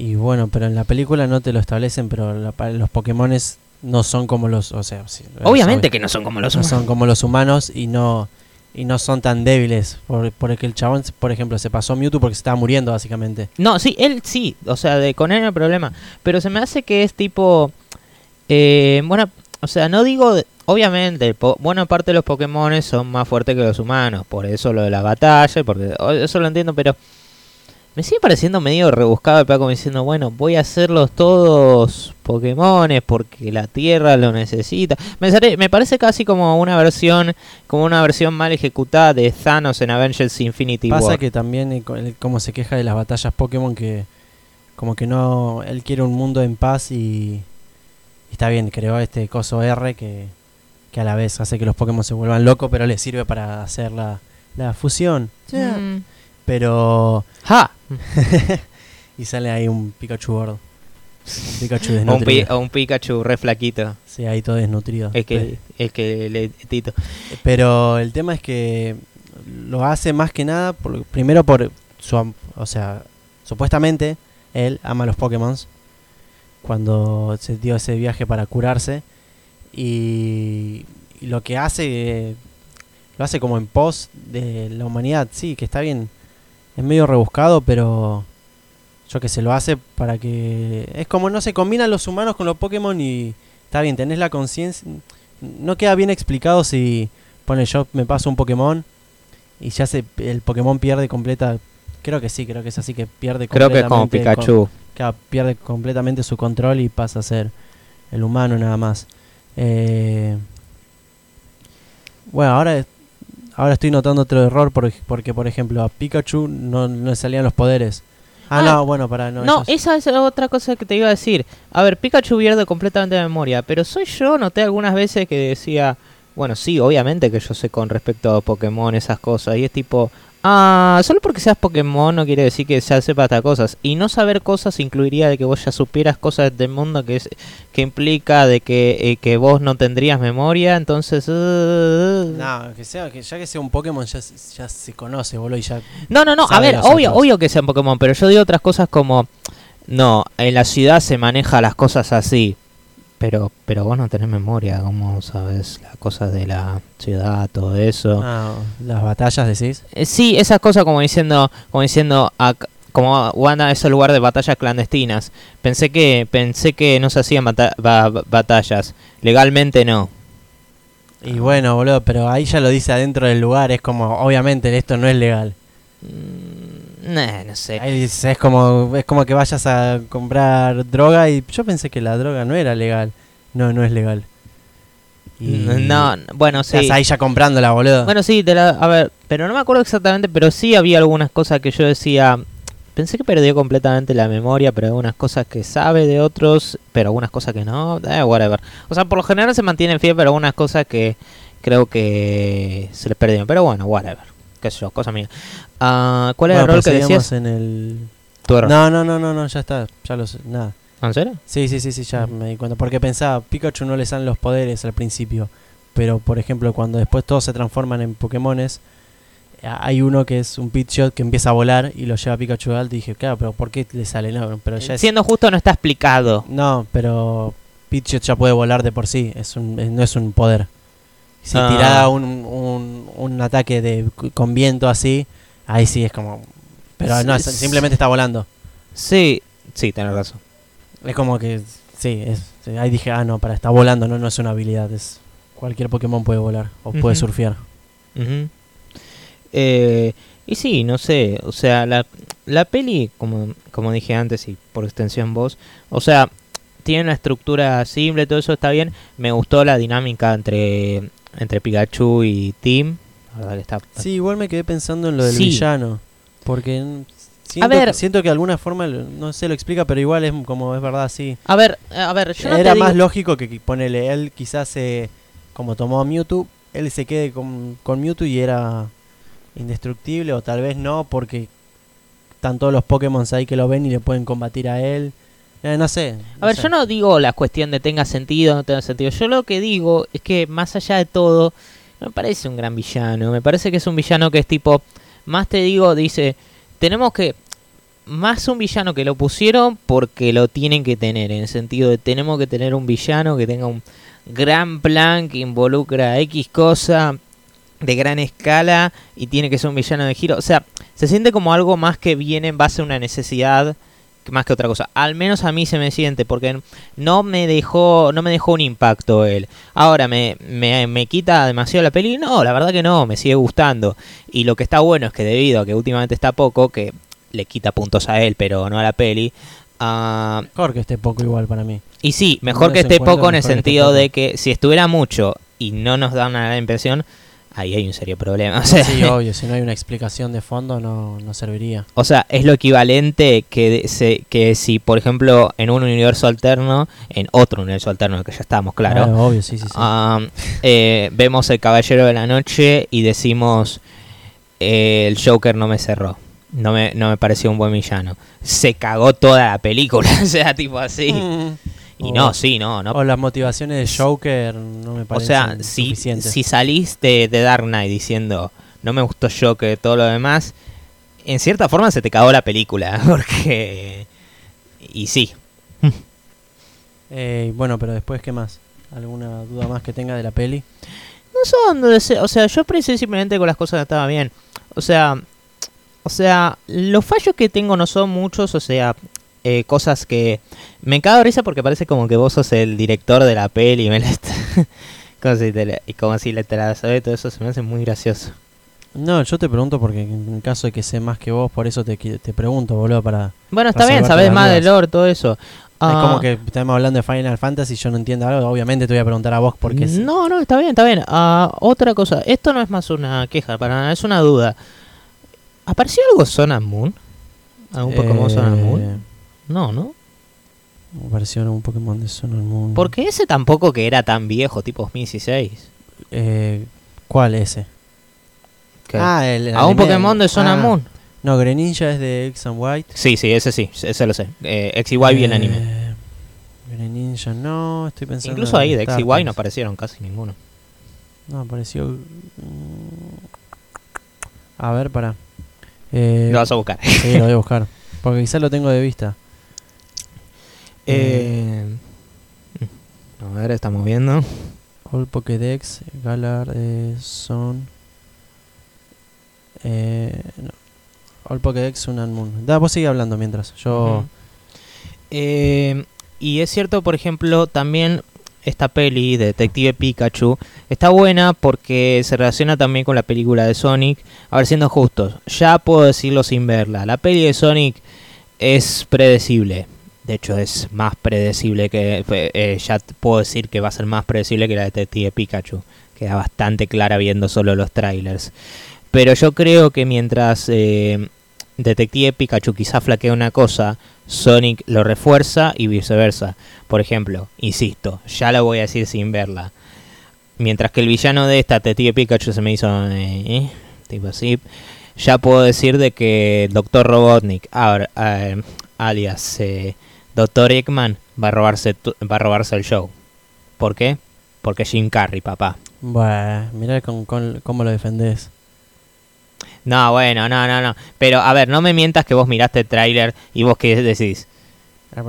Y bueno, pero en la película no te lo establecen, pero la- los Pokémones no son como los... O sea, sí, Obviamente que no son como los no humanos. son como los humanos y no y no son tan débiles. Por, porque el chabón, por ejemplo, se pasó Mewtwo porque se estaba muriendo, básicamente. No, sí, él sí. O sea, de, con él no hay problema. Pero se me hace que es tipo. Eh, bueno, o sea, no digo. de- obviamente, po- buena parte de los Pokémon son más fuertes que los humanos. Por eso lo de la batalla. Porque eso lo entiendo, pero. Me sigue pareciendo medio rebuscado el plan como diciendo, bueno, voy a hacerlos todos Pokémones porque la Tierra lo necesita. Me, sare- me parece casi como una versión, como una versión mal ejecutada de Thanos en Avengers Infinity Pasa War. que también, eh, como se queja de las batallas Pokémon, que como que no... Él quiere un mundo en paz y... y está bien, creó este coso R que, que a la vez hace que los Pokémon se vuelvan locos, pero le sirve para hacer la, la fusión. Mm. Pero... ¡Ja! [LAUGHS] y sale ahí un Pikachu gordo. Un Pikachu O un, pi- desnutrido. o un Pikachu re flaquito. Sí, ahí todo desnutrido. Es que, es que le tito. Pero el tema es que lo hace más que nada, por- primero por su... O sea, supuestamente él ama los Pokémon cuando se dio ese viaje para curarse. Y, y lo que hace, lo hace como en pos de la humanidad. Sí, que está bien. Es medio rebuscado, pero yo que se lo hace para que... Es como no se combinan los humanos con los Pokémon y está bien, tenés la conciencia... No queda bien explicado si pone yo me paso un Pokémon y ya se el Pokémon pierde completa... Creo que sí, creo que es así que pierde Creo que es como completamente con- Pikachu. Pierde completamente su control y pasa a ser el humano nada más. Eh, bueno, ahora, ahora estoy notando otro error por- porque, por ejemplo, a Pikachu no, no le salían los poderes. Ah, Ah, no, bueno, para no. No, esa es otra cosa que te iba a decir. A ver, Pikachu pierde completamente la memoria, pero soy yo, noté algunas veces que decía, bueno, sí, obviamente que yo sé con respecto a Pokémon esas cosas, y es tipo, ah, solo porque seas Pokémon no quiere decir que ya sepas estas cosas, y no saber cosas incluiría de que vos ya supieras cosas del mundo que es que implica de que, eh, que vos no tendrías memoria, entonces... uh, No, que sea, que ya que sea un Pokémon ya, se- ya se conoce, boludo, y ya... No, no, no, a ver, obvio, otros. obvio que sean Pokémon, pero yo digo otras cosas como, no, en la ciudad se maneja las cosas así, pero pero vos no tenés memoria, ¿cómo sabes las cosas de la ciudad, todo eso? Ah, las batallas decís. Eh, sí, esas cosas como diciendo, como diciendo, ac- como Wanda es el lugar de batallas clandestinas. Pensé que pensé que no se hacían bata- ba- ba- batallas. Legalmente no. Y bueno, boludo, pero ahí ya lo dice adentro del lugar, es como, obviamente esto no es legal. Mm, nah, no sé. Ahí dice, es como, es como que vayas a comprar droga y yo pensé que la droga no era legal. No, no es legal. Y No, bueno, estás sí. ahí ya comprándola, boludo. Bueno, sí, de la- a ver, pero no me acuerdo exactamente, pero sí había algunas cosas que yo decía, pensé que perdió completamente la memoria, pero algunas cosas que sabe de otros, pero algunas cosas que no, eh, whatever. O sea, por lo general se mantienen fiel, pero algunas cosas que creo que se les perdieron, pero bueno, whatever. Qué sé yo, cosa mía. Ah, ¿Cuál era Bueno, el rol que decías? en el... Tu error. No, no, no, no, no, ya está, ya lo sé, nada. ¿En serio? Sí, sí, sí, sí, ya Ujú. me di cuenta. Porque pensaba, Pikachu no le salen los poderes al principio. Pero, por ejemplo, cuando después todos se transforman en Pokémones, hay uno que es un Pidgeot que empieza a volar y lo lleva a Pikachu alto. Y dije, claro, pero ¿por qué le sale? No, pero ya es... Siendo justo no está explicado. No, pero Pidgeot ya puede volar de por sí. Es un, no es un poder. Si Ah. tirara un, un, un ataque de, con viento así, ahí sí es como... Pero no, es- simplemente está volando. Sí, sí, tenés razón. Es como que, sí, es, ahí dije, ah, no, para, está volando, no, no es una habilidad, es cualquier Pokémon puede volar o puede surfear. Eh, y sí, no sé, o sea, la, la peli, como, como dije antes y por extensión vos, o sea, tiene una estructura simple, todo eso está bien. Me gustó la dinámica entre, entre Pikachu y Tim. La verdad que está... Sí, igual me quedé pensando en lo del Sí. villano, porque siento, ver. que, siento que de alguna forma, no sé, lo explica, pero igual es como es verdad, sí. A ver, a ver, yo no te Era digo- más lógico que, que ponele, él quizás, eh, como tomó a Mewtwo, él se quede con, con Mewtwo y era indestructible, o tal vez no, porque están todos los Pokémon ahí que lo ven y le pueden combatir a él. Eh, no sé. A ver, sé. yo no digo la cuestión de tenga sentido o no tenga sentido. Yo lo que digo es que más allá de todo, no me parece un gran villano. Me parece que es un villano que es tipo, más te digo, dice, tenemos que, más un villano que lo pusieron porque lo tienen que tener. En el sentido de tenemos que tener un villano que tenga un gran plan que involucra X cosa de gran escala y tiene que ser un villano de giro. O sea, se siente como algo más que viene en base a una necesidad más que otra cosa. Al menos a mí se me siente porque no me dejó no me dejó un impacto él. Ahora me, me, me quita demasiado la peli. No, la verdad que no, me sigue gustando. Y lo que está bueno es que debido a que últimamente está poco, que le quita puntos a él, pero no a la peli. ah, Mejor que esté poco igual para mí. y sí, mejor que esté poco en el sentido de que si estuviera mucho y no nos da una impresión, ahí hay un serio problema. [LAUGHS] O sea, Sí, obvio, si no hay una explicación de fondo no, no serviría. O sea, es lo equivalente que, de- se, que si, por ejemplo, en un universo alterno, en otro universo alterno, que ya estamos, claro, obvio, sí, sí, sí. eh, vemos el Caballero de la Noche y decimos, eh, el Joker no me cerró, no me, no me pareció un buen villano. Se cagó toda la película, [LAUGHS] o sea, tipo así. Mm. Y O- no, sí, no, no. O las motivaciones de Joker no me O parecen sea, si, suficientes. si salís de, de Dark Knight diciendo, no me gustó Joker, todo lo demás, en cierta forma se te cagó la película, [LAUGHS] porque... Y sí, Eh, bueno, pero después, ¿qué más? ¿Alguna duda más que tenga de la peli? no son ese- o sea, yo aprecié simplemente con las cosas que estaba bien. O sea, o sea, los fallos que tengo no son muchos, o sea, eh, cosas que me cago de risa porque parece como que vos sos el director de la peli y me la [LAUGHS] como si te la, y como si le te la sabés, todo eso se me hace muy gracioso. No, yo te pregunto porque en caso de que sé más que vos, por eso te, te pregunto, boludo, para... Bueno, está bien, las más del lore, todo eso. es Ah, como que estamos hablando de Final Fantasy y yo no entiendo algo, obviamente te voy a preguntar a vos porque... es- No, no, está bien, está bien. Ah, otra cosa, esto no es más una queja, para nada, es una duda. ¿Apareció algo and Moon? ¿Algún Pokémon Sun and Moon? Eh, No, ¿no? Versión un Pokémon de Sun Moon. Porque ese tampoco que era tan viejo, tipo 2016. Eh, ¿Cuál ese? ¿Qué? Ah, el, el ¿A un anime. Pokémon de Sun and Ah, Moon? No, Greninja es de X and White. Sí, sí, ese sí, ese lo sé. Eh, X y Y vi el anime. Eh, Greninja no, estoy pensando... Incluso ahí de X y Y no aparecieron casi ninguno. No, apareció... mm, A ver, para. Eh, Lo vas a buscar. sí, lo voy a [LAUGHS] buscar. Porque quizás lo tengo de vista. Eh, a ver, estamos viendo. All Pokédex, Galar, eh, Son. Eh, no. All Pokédex Sun and Moon. Da, vos sigue hablando mientras. Yo. Eh, y es cierto, por ejemplo, también esta peli de Detective Pikachu está buena porque se relaciona también con la película de Sonic. A ver, siendo justos, ya puedo decirlo sin verla. La peli de Sonic es predecible. De hecho, es más predecible que. eh, ya puedo decir que va a ser más predecible que la de Detective Pikachu. Queda bastante clara viendo solo los trailers. Pero yo creo que mientras eh, Detective Pikachu quizá flaquea una cosa, Sonic lo refuerza y viceversa. Por ejemplo, insisto, ya lo voy a decir sin verla. Mientras que el villano de esta Detective Pikachu se me hizo eh, tipo así, ya puedo decir de que Dr. Robotnik, ahora, alias Dr. Eggman, va a robarse va a robarse el show. ¿Por qué? Porque Jim Carrey, papá. Bueno, mirá con, con- cómo lo defendés. No, bueno, no, no, no. Pero a ver, no me mientas que vos miraste el tráiler y vos qué decís.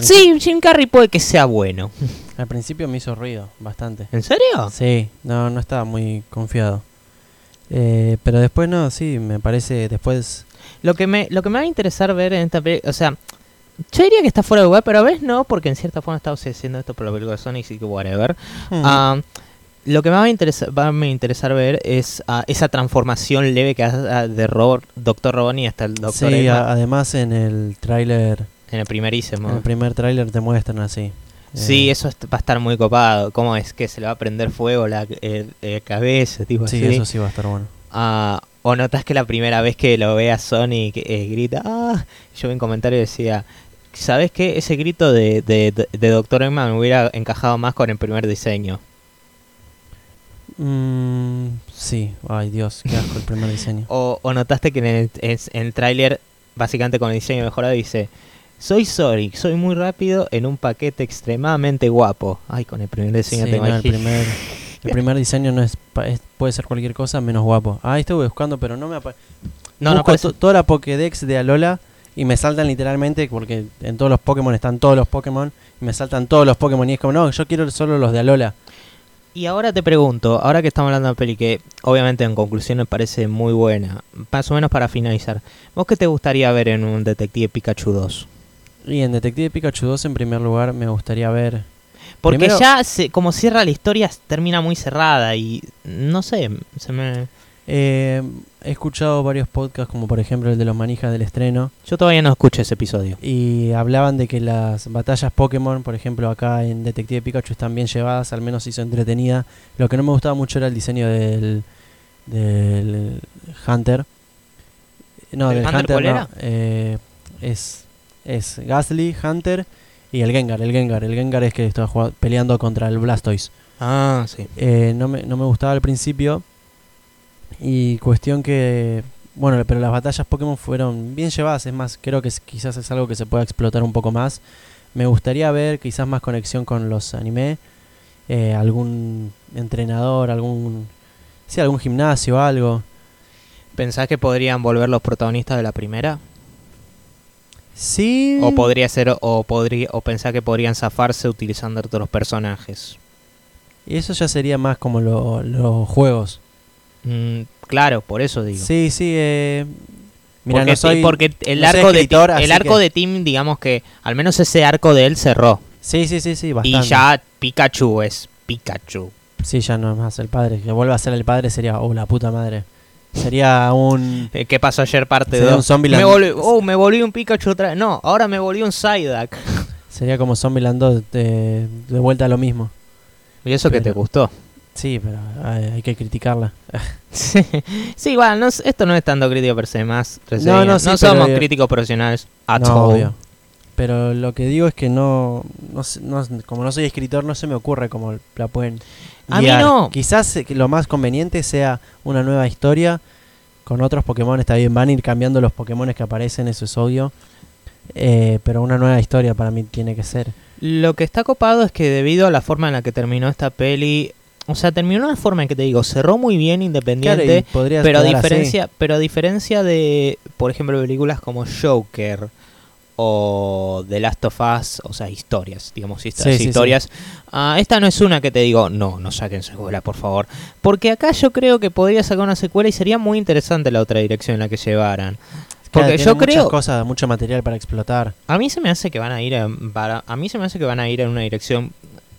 Sí, Jim Carrey puede que sea bueno. [LAUGHS] al principio me hizo ruido, bastante. ¿En serio? Sí, no, no estaba muy confiado. Eh, pero después no, sí, me parece. Después. Lo que me, lo que me va a interesar ver en esta película, o sea, yo diría que está fuera de lugar, pero a veces no, porque en cierta forma está haciendo esto por la película de Sonic, así que whatever. hmm, Ah, lo que me va a interesar, va a interesar ver es ah, esa transformación leve que hace ah, de Robert, Dr. Robotnik hasta el Dr. sí, a- además en el tráiler, en el primerísimo. en el primer tráiler te muestran así. Sí, Eh, eso va a estar muy copado. ¿Cómo es que se le va a prender fuego la eh, eh, cabeza? Tipo Sí, así. eso sí va a estar bueno. Ah, o notas que la primera vez que lo ve a Sonic eh, grita, ah, yo vi un comentario y decía, ¿sabes qué? Ese grito de, de, de, de Dr. Eggman hubiera encajado más con el primer diseño. Mm, sí, ay Dios, qué asco el primer diseño. [LAUGHS] O, o notaste que en el, en el tráiler, básicamente con el diseño mejorado, dice, soy Sonic, soy muy rápido en un paquete extremadamente guapo. Ay, con el primer diseño Sí, te no, el primer, [LAUGHS] el primer diseño no es, es- puede ser cualquier cosa menos guapo. Ah, estuve buscando, pero no me aparece. No, no, Busco to- toda la Pokédex de Alola y me saltan literalmente, porque en todos los Pokémon están todos los Pokémon, y me saltan todos los Pokémon y es como, no, yo quiero solo los de Alola. Y ahora te pregunto, ahora que estamos hablando de peli que obviamente en conclusión me parece muy buena, más o menos para finalizar, ¿vos qué te gustaría ver en un Detective Pikachu 2? Y en Detective Pikachu 2, en primer lugar, me gustaría ver. Porque Primero- ya se, como cierra la historia termina muy cerrada y no sé, se me... eh, he escuchado varios podcasts, como por ejemplo el de los manijas del estreno, Yo todavía no escuché ese episodio. y hablaban de que las batallas Pokémon, por ejemplo, acá en Detective Pikachu están bien llevadas, al menos hizo entretenida. Lo que no me gustaba mucho era el diseño del, del Hunter. No, ¿Del Hunter Hunter, cuál no, era? eh, es, es Gasly, Hunter y el Gengar. El Gengar, el Gengar es que está peleando contra el Blastoise. Ah, sí. Eh, no, me, no me gustaba al principio. Y cuestión que. Bueno, pero las batallas Pokémon fueron bien llevadas. Es más, creo que quizás es algo que se pueda explotar un poco más. Me gustaría ver quizás más conexión con los anime. eh, algún entrenador, algún. Sí, algún gimnasio, algo. ¿Pensás que podrían volver los protagonistas de la primera? Sí. ¿O podría ser, o podría, o pensás que podrían zafarse utilizando otros personajes? Y eso ya sería más como lo- los juegos. Mm, claro, por eso digo. Sí, sí. Eh, mira, porque, no soy. porque el no arco de escritor, el arco que- de Tim, digamos que al menos ese arco de él cerró. Sí, sí, sí, sí, bastante. Y ya Pikachu es Pikachu. Sí, ya no es más el padre. Que vuelva a ser el padre sería, oh, la puta madre. Sería un. Eh, ¿Qué pasó ayer parte Sería 2? un Zombieland. Me volví, oh, me volví un Pikachu otra vez. No, ahora me volví un Psyduck. Sería como Zombieland 2, de, de vuelta a lo mismo. Y eso que te gustó. Sí, pero hay, hay que criticarla. [LAUGHS] Sí, sí, igual, no, es- esto no es tanto crítico per se, más. No, No, somos pero- críticos profesionales at no, all. obvio. Pero lo que digo es que no, no, no- como no soy escritor, no se me ocurre cómo la pueden A mí no. Quizás eh, lo más conveniente sea una nueva historia con otros Pokémon. Está bien, van a ir cambiando los Pokémon que aparecen, eso es obvio. Eh, pero una nueva historia para mí tiene que ser. Lo que está copado es que debido a la forma en la que terminó esta peli, o sea, terminó de una forma en que te digo, cerró muy bien independiente, Claro, pero a así. diferencia, pero a diferencia de, por ejemplo, películas como Joker o The Last of Us, o sea, historias, digamos, Sí, estas sí, sí. historias. ah, esta no es una que te digo, no, no saquen secuela, por favor, porque acá yo creo que podría sacar una secuela y sería muy interesante la otra dirección en la que llevaran. Porque tiene yo muchas creo, cosas, mucho material para explotar. a mí se me hace que van a ir para, a mí se me hace que van a ir en una dirección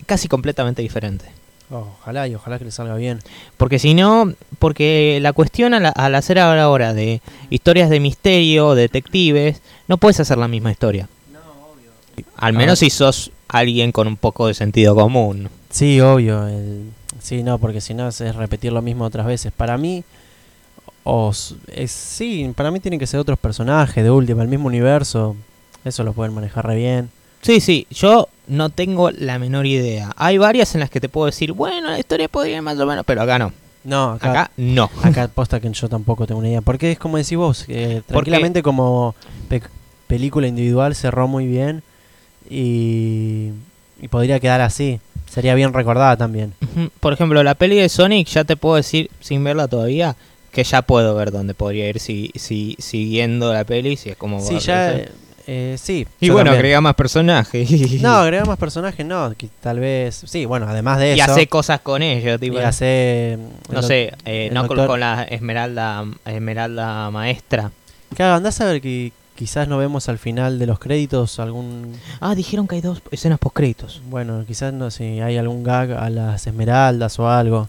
casi completamente diferente. Ojalá y ojalá que le salga bien. Porque si no, porque la cuestión al, al hacer ahora de historias de misterio, detectives, no puedes hacer la misma historia. Al menos Ah. si sos alguien con un poco de sentido común. Sí, obvio. el- Sí, no, porque si no es, repetir lo mismo otras veces. Para mí, o s- es, sí, para mí tienen que ser otros personajes de última, el mismo universo. Eso lo pueden manejar re bien. Sí, sí, yo no tengo la menor idea. Hay varias en las que te puedo decir, bueno, la historia podría ir más o menos, pero acá no. No, acá, Acá no. [LAUGHS] acá posta que yo tampoco tengo una idea. Porque es como decís vos, eh, tranquilamente como pe- película individual cerró muy bien y, y podría quedar así. Sería bien recordada también. Por ejemplo, la peli de Sonic, ya te puedo decir, sin verla todavía, que ya puedo ver dónde podría ir si, si siguiendo la peli, si es como... Sí, ya, eh, sí. Y bueno, también. agrega más personajes. [LAUGHS] No, agregar más personajes no, que tal vez, sí, bueno, además de y eso, hace cosas con ellos, tipo, y hace, no sé, eh, no con, doctor- con la esmeralda esmeralda maestra. Claro, andás a ver que quizás no vemos al final de los créditos algún, Ah, dijeron que hay dos escenas post créditos. bueno, quizás no sé, hay algún gag a las esmeraldas o algo,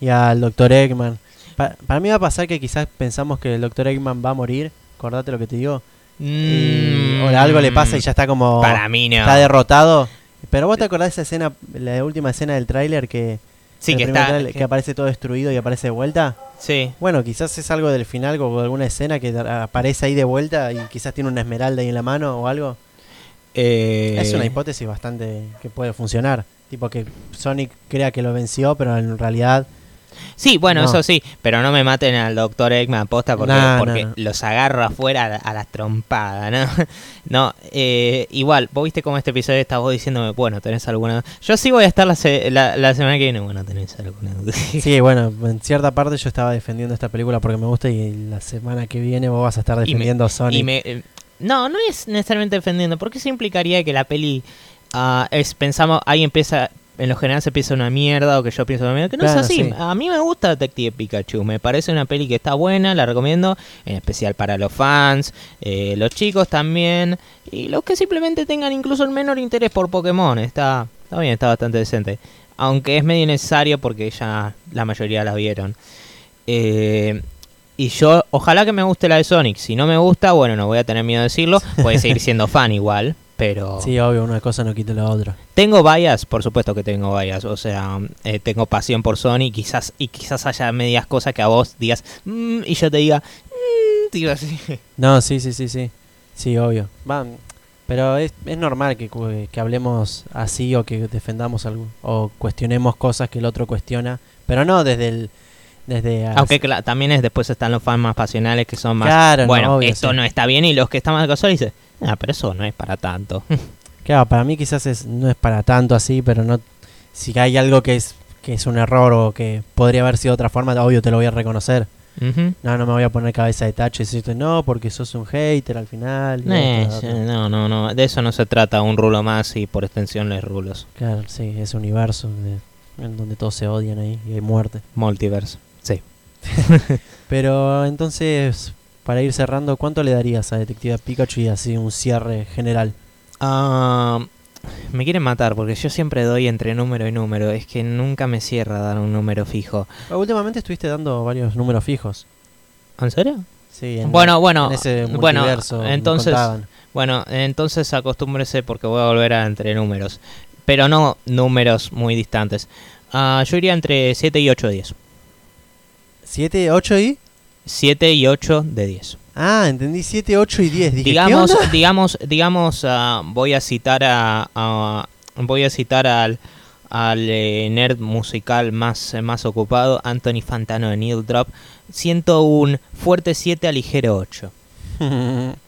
y al Dr. Eggman. Pa- para mí va a pasar que quizás pensamos que el Dr. Eggman va a morir, acordate lo que te digo, y- o algo le pasa y ya está como, Mm, Para mí no. está derrotado. Pero vos te acordás de esa escena, la última escena del tráiler que, sí, que está. tráiler que aparece todo destruido y aparece de vuelta? Sí. Bueno, quizás es algo del final o alguna escena que aparece ahí de vuelta y quizás tiene una esmeralda ahí en la mano o algo. Eh, Es una hipótesis bastante que puede funcionar. Tipo que Sonic crea que lo venció, pero en realidad... Sí, bueno, No. eso sí, pero no me maten al Dr. Eggman posta porque, porque los agarro afuera a, la- a las trompadas, ¿no? [LAUGHS] no, eh, igual, vos viste cómo este episodio estás vos diciéndome, bueno, ¿tenés alguna? Yo sí voy a estar la, se- la, la semana que viene, bueno, ¿tenés alguna? [LAUGHS] Sí, bueno, en cierta parte yo estaba defendiendo esta película porque me gusta y la semana que viene vos vas a estar defendiendo Sonic. Y me, eh, no, no es necesariamente defendiendo, porque eso implicaría que la peli ah, es, pensamos, ahí empieza, en lo general se piensa una mierda o que yo pienso una mierda, que no Claro, es así. sí. A mí me gusta Detective Pikachu, me parece una peli que está buena, la recomiendo, en especial para los fans, eh, los chicos también, y los que simplemente tengan incluso el menor interés por Pokémon, está, está bien, está bastante decente. Aunque es medio necesario porque ya la mayoría la vieron. Eh, y yo, ojalá que me guste la de Sonic. Si no me gusta, bueno, no voy a tener miedo de decirlo. A seguir siendo [LAUGHS] fan igual. Pero Sí, obvio, una cosa no quita la otra. tengo bias, por supuesto que tengo bias. O sea, eh, tengo pasión por Sonic. Quizás, y quizás haya medias cosas que a vos digas, "Mm", y yo te diga, "Mm", digo así. [LAUGHS] No, sí, sí, sí, sí. Sí, obvio. Va, pero es, es normal que, que hablemos así o que defendamos algo o cuestionemos cosas que el otro cuestiona, pero no desde el desde Aunque también es después están los fans más pasionales que son más. Claro, no, bueno, obvio, esto sí. no está bien. Y los que están más casuales dicen, ah, pero eso no es para tanto. [LAUGHS] Claro, para mí quizás es, no es para tanto así, pero no si hay algo que es que es un error o que podría haber sido de otra forma, obvio te lo voy a reconocer. No, no me voy a poner cabeza de tacho y decirte no, porque sos un hater al final. Eh, esto, lo sí, otro". no, no, no, de eso no se trata, un rulo más y por extensión les rulos. Claro, sí, ese universo de- en donde todos se odian ahí y hay muerte. Multiverso. Sí. [LAUGHS] Pero entonces, para ir cerrando, ¿cuánto le darías a Detective Pikachu y así un cierre general? Ah, me quieren matar porque yo siempre doy entre número y número. Es que nunca me cierra dar un número fijo. Ah, Últimamente estuviste dando varios números fijos. ¿En serio? Sí, en, Bueno, bueno, en ese bueno, entonces-. Bueno, entonces acostúmbrese porque voy a volver a entre números. Pero no números muy distantes. Ah, yo iría entre 7 y 8 de 10. ¿7, 8 y? 7 y 8 de 10. Ah, entendí 7, 8 y 10. Dije, ¿qué digamos, onda? digamos, digamos, ah, voy a citar a, a- voy a citar al al eh, nerd musical más, eh, más ocupado, Anthony Fantano de Needle Drop. Siento un fuerte 7 a ligero 8. [LAUGHS]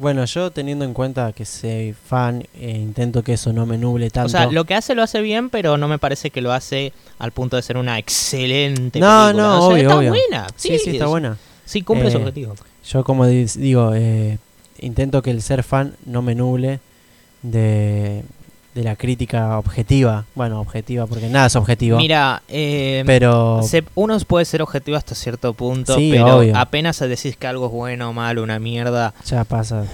bueno, yo teniendo en cuenta que soy fan, eh, intento que eso no me nuble tanto. O sea, lo que hace lo hace bien, pero no me parece que lo hace al punto de ser una excelente No, película. no, O sea, obvio, está obvio. buena. sí, sí, está es- buena. Sí, cumple su Eh, objetivo. Yo como di- digo, eh, intento que el ser fan no me nuble de, de la crítica objetiva. Bueno, objetiva, porque nada es objetivo. Mira, eh, pero se- uno puede ser objetivo hasta cierto punto, Sí, pero obvio. apenas decís que algo es bueno o malo, una mierda. ya pasa.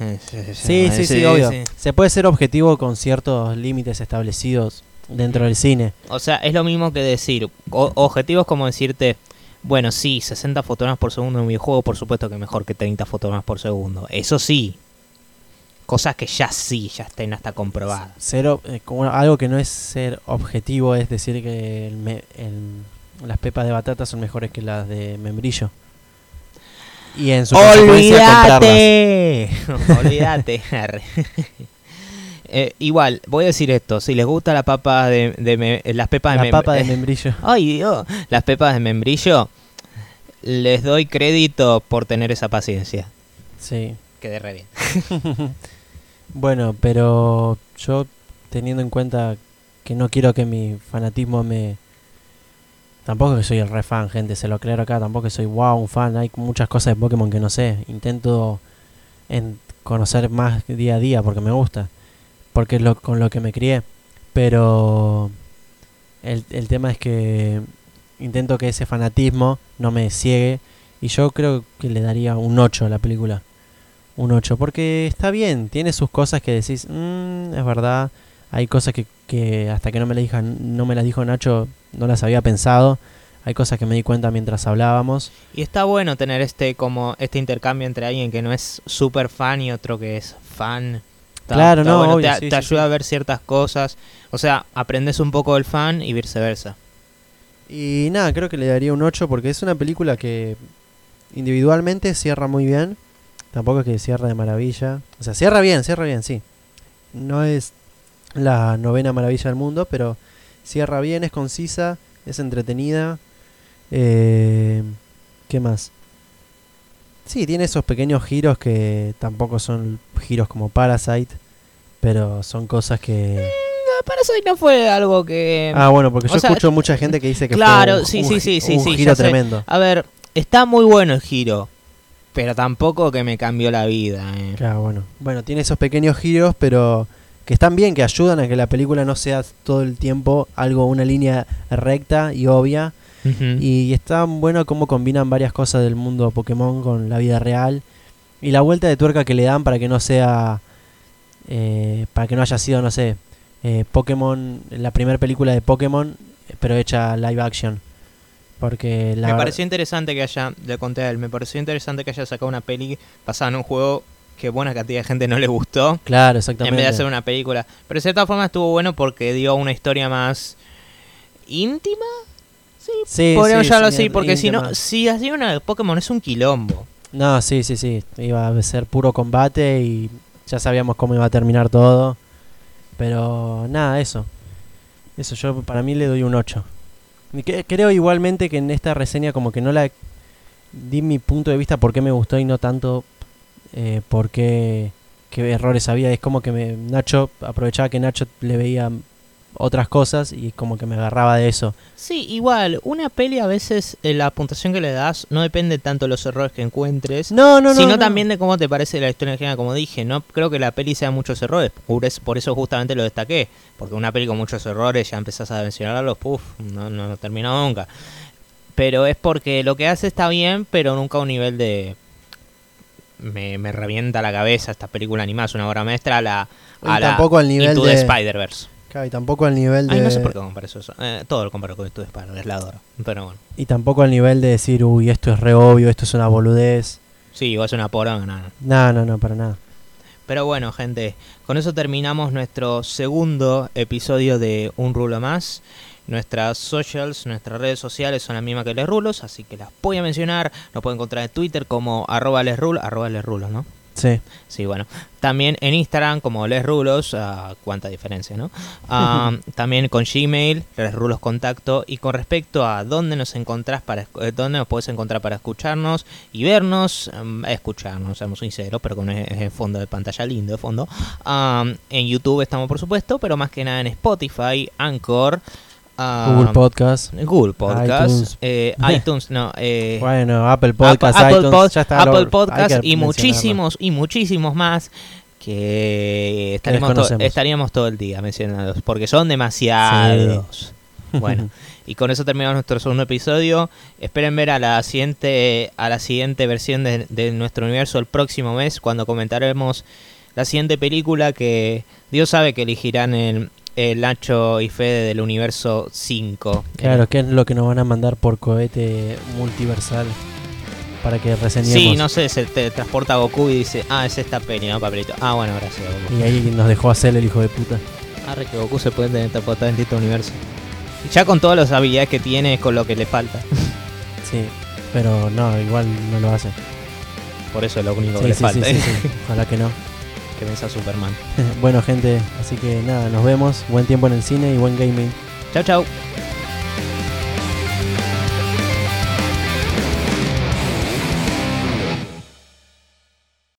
eh, Sí, sí, sí, obvio. Se puede ser objetivo con ciertos límites establecidos dentro del cine. O sea, es lo mismo que decir, o- objetivos como decirte, bueno, sí, 60 fotogramas por segundo en un videojuego, por supuesto que mejor que 30 fotogramas por segundo. Eso sí. Cosas que ya sí, ya estén hasta comprobadas. Eh, como algo que no es ser objetivo es decir que el me- el- las pepas de batata son mejores que las de membrillo. Y en su. ¡Olvídate! [LAUGHS] Olvídate. [LAUGHS] Eh, igual, voy a decir esto. Si les gusta la papa de, de me- eh, las pepas de La mem- papa de [LAUGHS] membrillo. Ay, Dios. Las pepas de membrillo, les doy crédito por tener esa paciencia. Sí. Quedé re bien. Bueno, pero yo teniendo en cuenta que no quiero que mi fanatismo me... Tampoco que soy el re fan, gente, se lo aclaro acá, tampoco que soy wow, un fan, hay muchas cosas de Pokémon que no sé, intento en conocer más día a día porque me gusta, porque es lo, con lo que me crié, pero el, el tema es que intento que ese fanatismo no me ciegue y yo creo que le daría un 8 a la película un 8, porque está bien, tiene sus cosas que decís, "Mm, es verdad, hay cosas que, que hasta que no me, las dijo, no me las dijo Nacho, no las había pensado, hay cosas que me di cuenta mientras hablábamos. Y está bueno tener este como este intercambio entre alguien que no es súper fan y otro que es fan. Está- Claro, está no, bueno, obvio, te, sí, te sí, ayuda sí. a ver ciertas cosas. O sea, aprendes un poco del fan y viceversa. Y nada, creo que le daría un 8 porque es una película que individualmente cierra muy bien, tampoco es que cierra de maravilla, o sea, cierra bien, cierra bien, sí. No es la novena maravilla del mundo, pero cierra bien, es concisa, es entretenida. Eh, ¿Qué más? Sí, tiene esos pequeños giros que tampoco son giros como Parasite, pero son cosas que... No, para eso no fue algo que... Ah, bueno, porque o yo sea, escucho mucha gente que dice que claro, fue un, sí, un sí, gi- sí, sí, un sí, giro ya sé. tremendo. A ver, está muy bueno el giro, pero tampoco que me cambió la vida. eh. Claro, bueno. Bueno, tiene esos pequeños giros, pero que están bien, que ayudan a que la película no sea todo el tiempo algo, una línea recta y obvia. Y está bueno cómo combinan varias cosas del mundo Pokémon con la vida real. Y la vuelta de tuerca que le dan para que no sea. eh, para que no haya sido, no sé. eh, Pokémon. La primera película de Pokémon, eh, pero hecha live action. Porque la me pareció interesante que haya, le conté a él, me pareció interesante que haya sacado una peli basada en un juego que buena cantidad de gente no le gustó. Claro, En exactamente. vez de hacer una película. Pero de cierta forma estuvo bueno porque dio una historia más íntima. Sí, Sí, podríamos sí, llamarlo sí, así. Porque si no, si hacía una de Pokémon es un quilombo. No, sí, sí, sí. Iba a ser puro combate y ya sabíamos cómo iba a terminar todo. Pero nada, eso. Eso yo para mí le doy un 8. Creo igualmente que en esta reseña como que no la di mi punto de vista por qué me gustó y no tanto eh, por qué, qué errores había. Es como que me, Nacho aprovechaba que Nacho le veía otras cosas y como que me agarraba de eso. Sí, igual, una peli a veces eh, la puntuación que le das no depende tanto de los errores que encuentres. No, no, no. sino no. también de cómo te parece la historia en general, como dije, no creo que la peli sea muchos errores, por es- por eso justamente lo destaqué, porque una peli con muchos errores ya empezás a mencionarlos, puff, no, no, no terminó nunca. Pero es porque lo que hace está bien, pero nunca a un nivel de... Me, me revienta la cabeza esta película animada, es una obra maestra a la... Y A la tampoco al nivel Into de... Spider-Verse. Claro, y tampoco al nivel de... Ay, no sé por qué eso. Eh, todo lo comparo con Spider-Verse, la adoro. Pero bueno. Y tampoco al nivel de decir, uy, esto es re obvio, esto es una boludez. Sí, o es una poronga, no, no. No, no, no, para nada. Pero bueno, gente, con eso terminamos nuestro segundo episodio de Un Rulo Más. Nuestras socials, nuestras redes sociales son las mismas que Les Rulos, así que las voy a mencionar. Nos pueden encontrar en Twitter como arroba Les Rulos, arroba Les Rulos, ¿no? Sí. Sí, bueno. También en Instagram como Les Rulos, ah, cuánta diferencia, ¿no? Ah, también con Gmail, Les Rulos Contacto. Y con respecto a dónde nos encontrás para eh, dónde nos puedes encontrar para escucharnos y vernos, mm, escucharnos, seamos sinceros, pero con el, el fondo de pantalla lindo de fondo. Ah, en YouTube estamos, por supuesto, pero más que nada en Spotify, Anchor. Ah, Google Podcast. Google Podcast, iTunes. eh, iTunes, no, eh, Bueno, Apple Podcast, Apple, iTunes, Pod- ya está. Apple lo- Podcast y muchísimos y muchísimos más que estaríamos, to- estaríamos todo el día mencionándolos, porque son demasiados. [LAUGHS] Bueno, y con eso terminamos nuestro segundo episodio. Esperen ver a la siguiente, a la siguiente versión de, de nuestro universo el próximo mes, cuando comentaremos la siguiente película que Dios sabe que elegirán el, el Nacho y Fede del universo 5. Claro, que es lo que nos van a mandar por cohete multiversal para que reseñemos. Sí, no sé, se te transporta a Goku y dice, ah, es esta peli, ¿no, papelito? Ah, bueno, gracias, Goku. Y ahí nos dejó hacer el hijo de puta. Arre que Goku se puede teletransportar en este universo. Y ya con todas las habilidades que tiene es con lo que le falta. [LAUGHS] Sí, pero no, igual no lo hace. Por eso es lo único que Sí, le falta. sí, sí, sí. [LAUGHS] Ojalá que no. Que Superman. [LAUGHS] bueno, gente, así que nada, nos vemos. Buen tiempo en el cine y buen gaming. Chau, chau.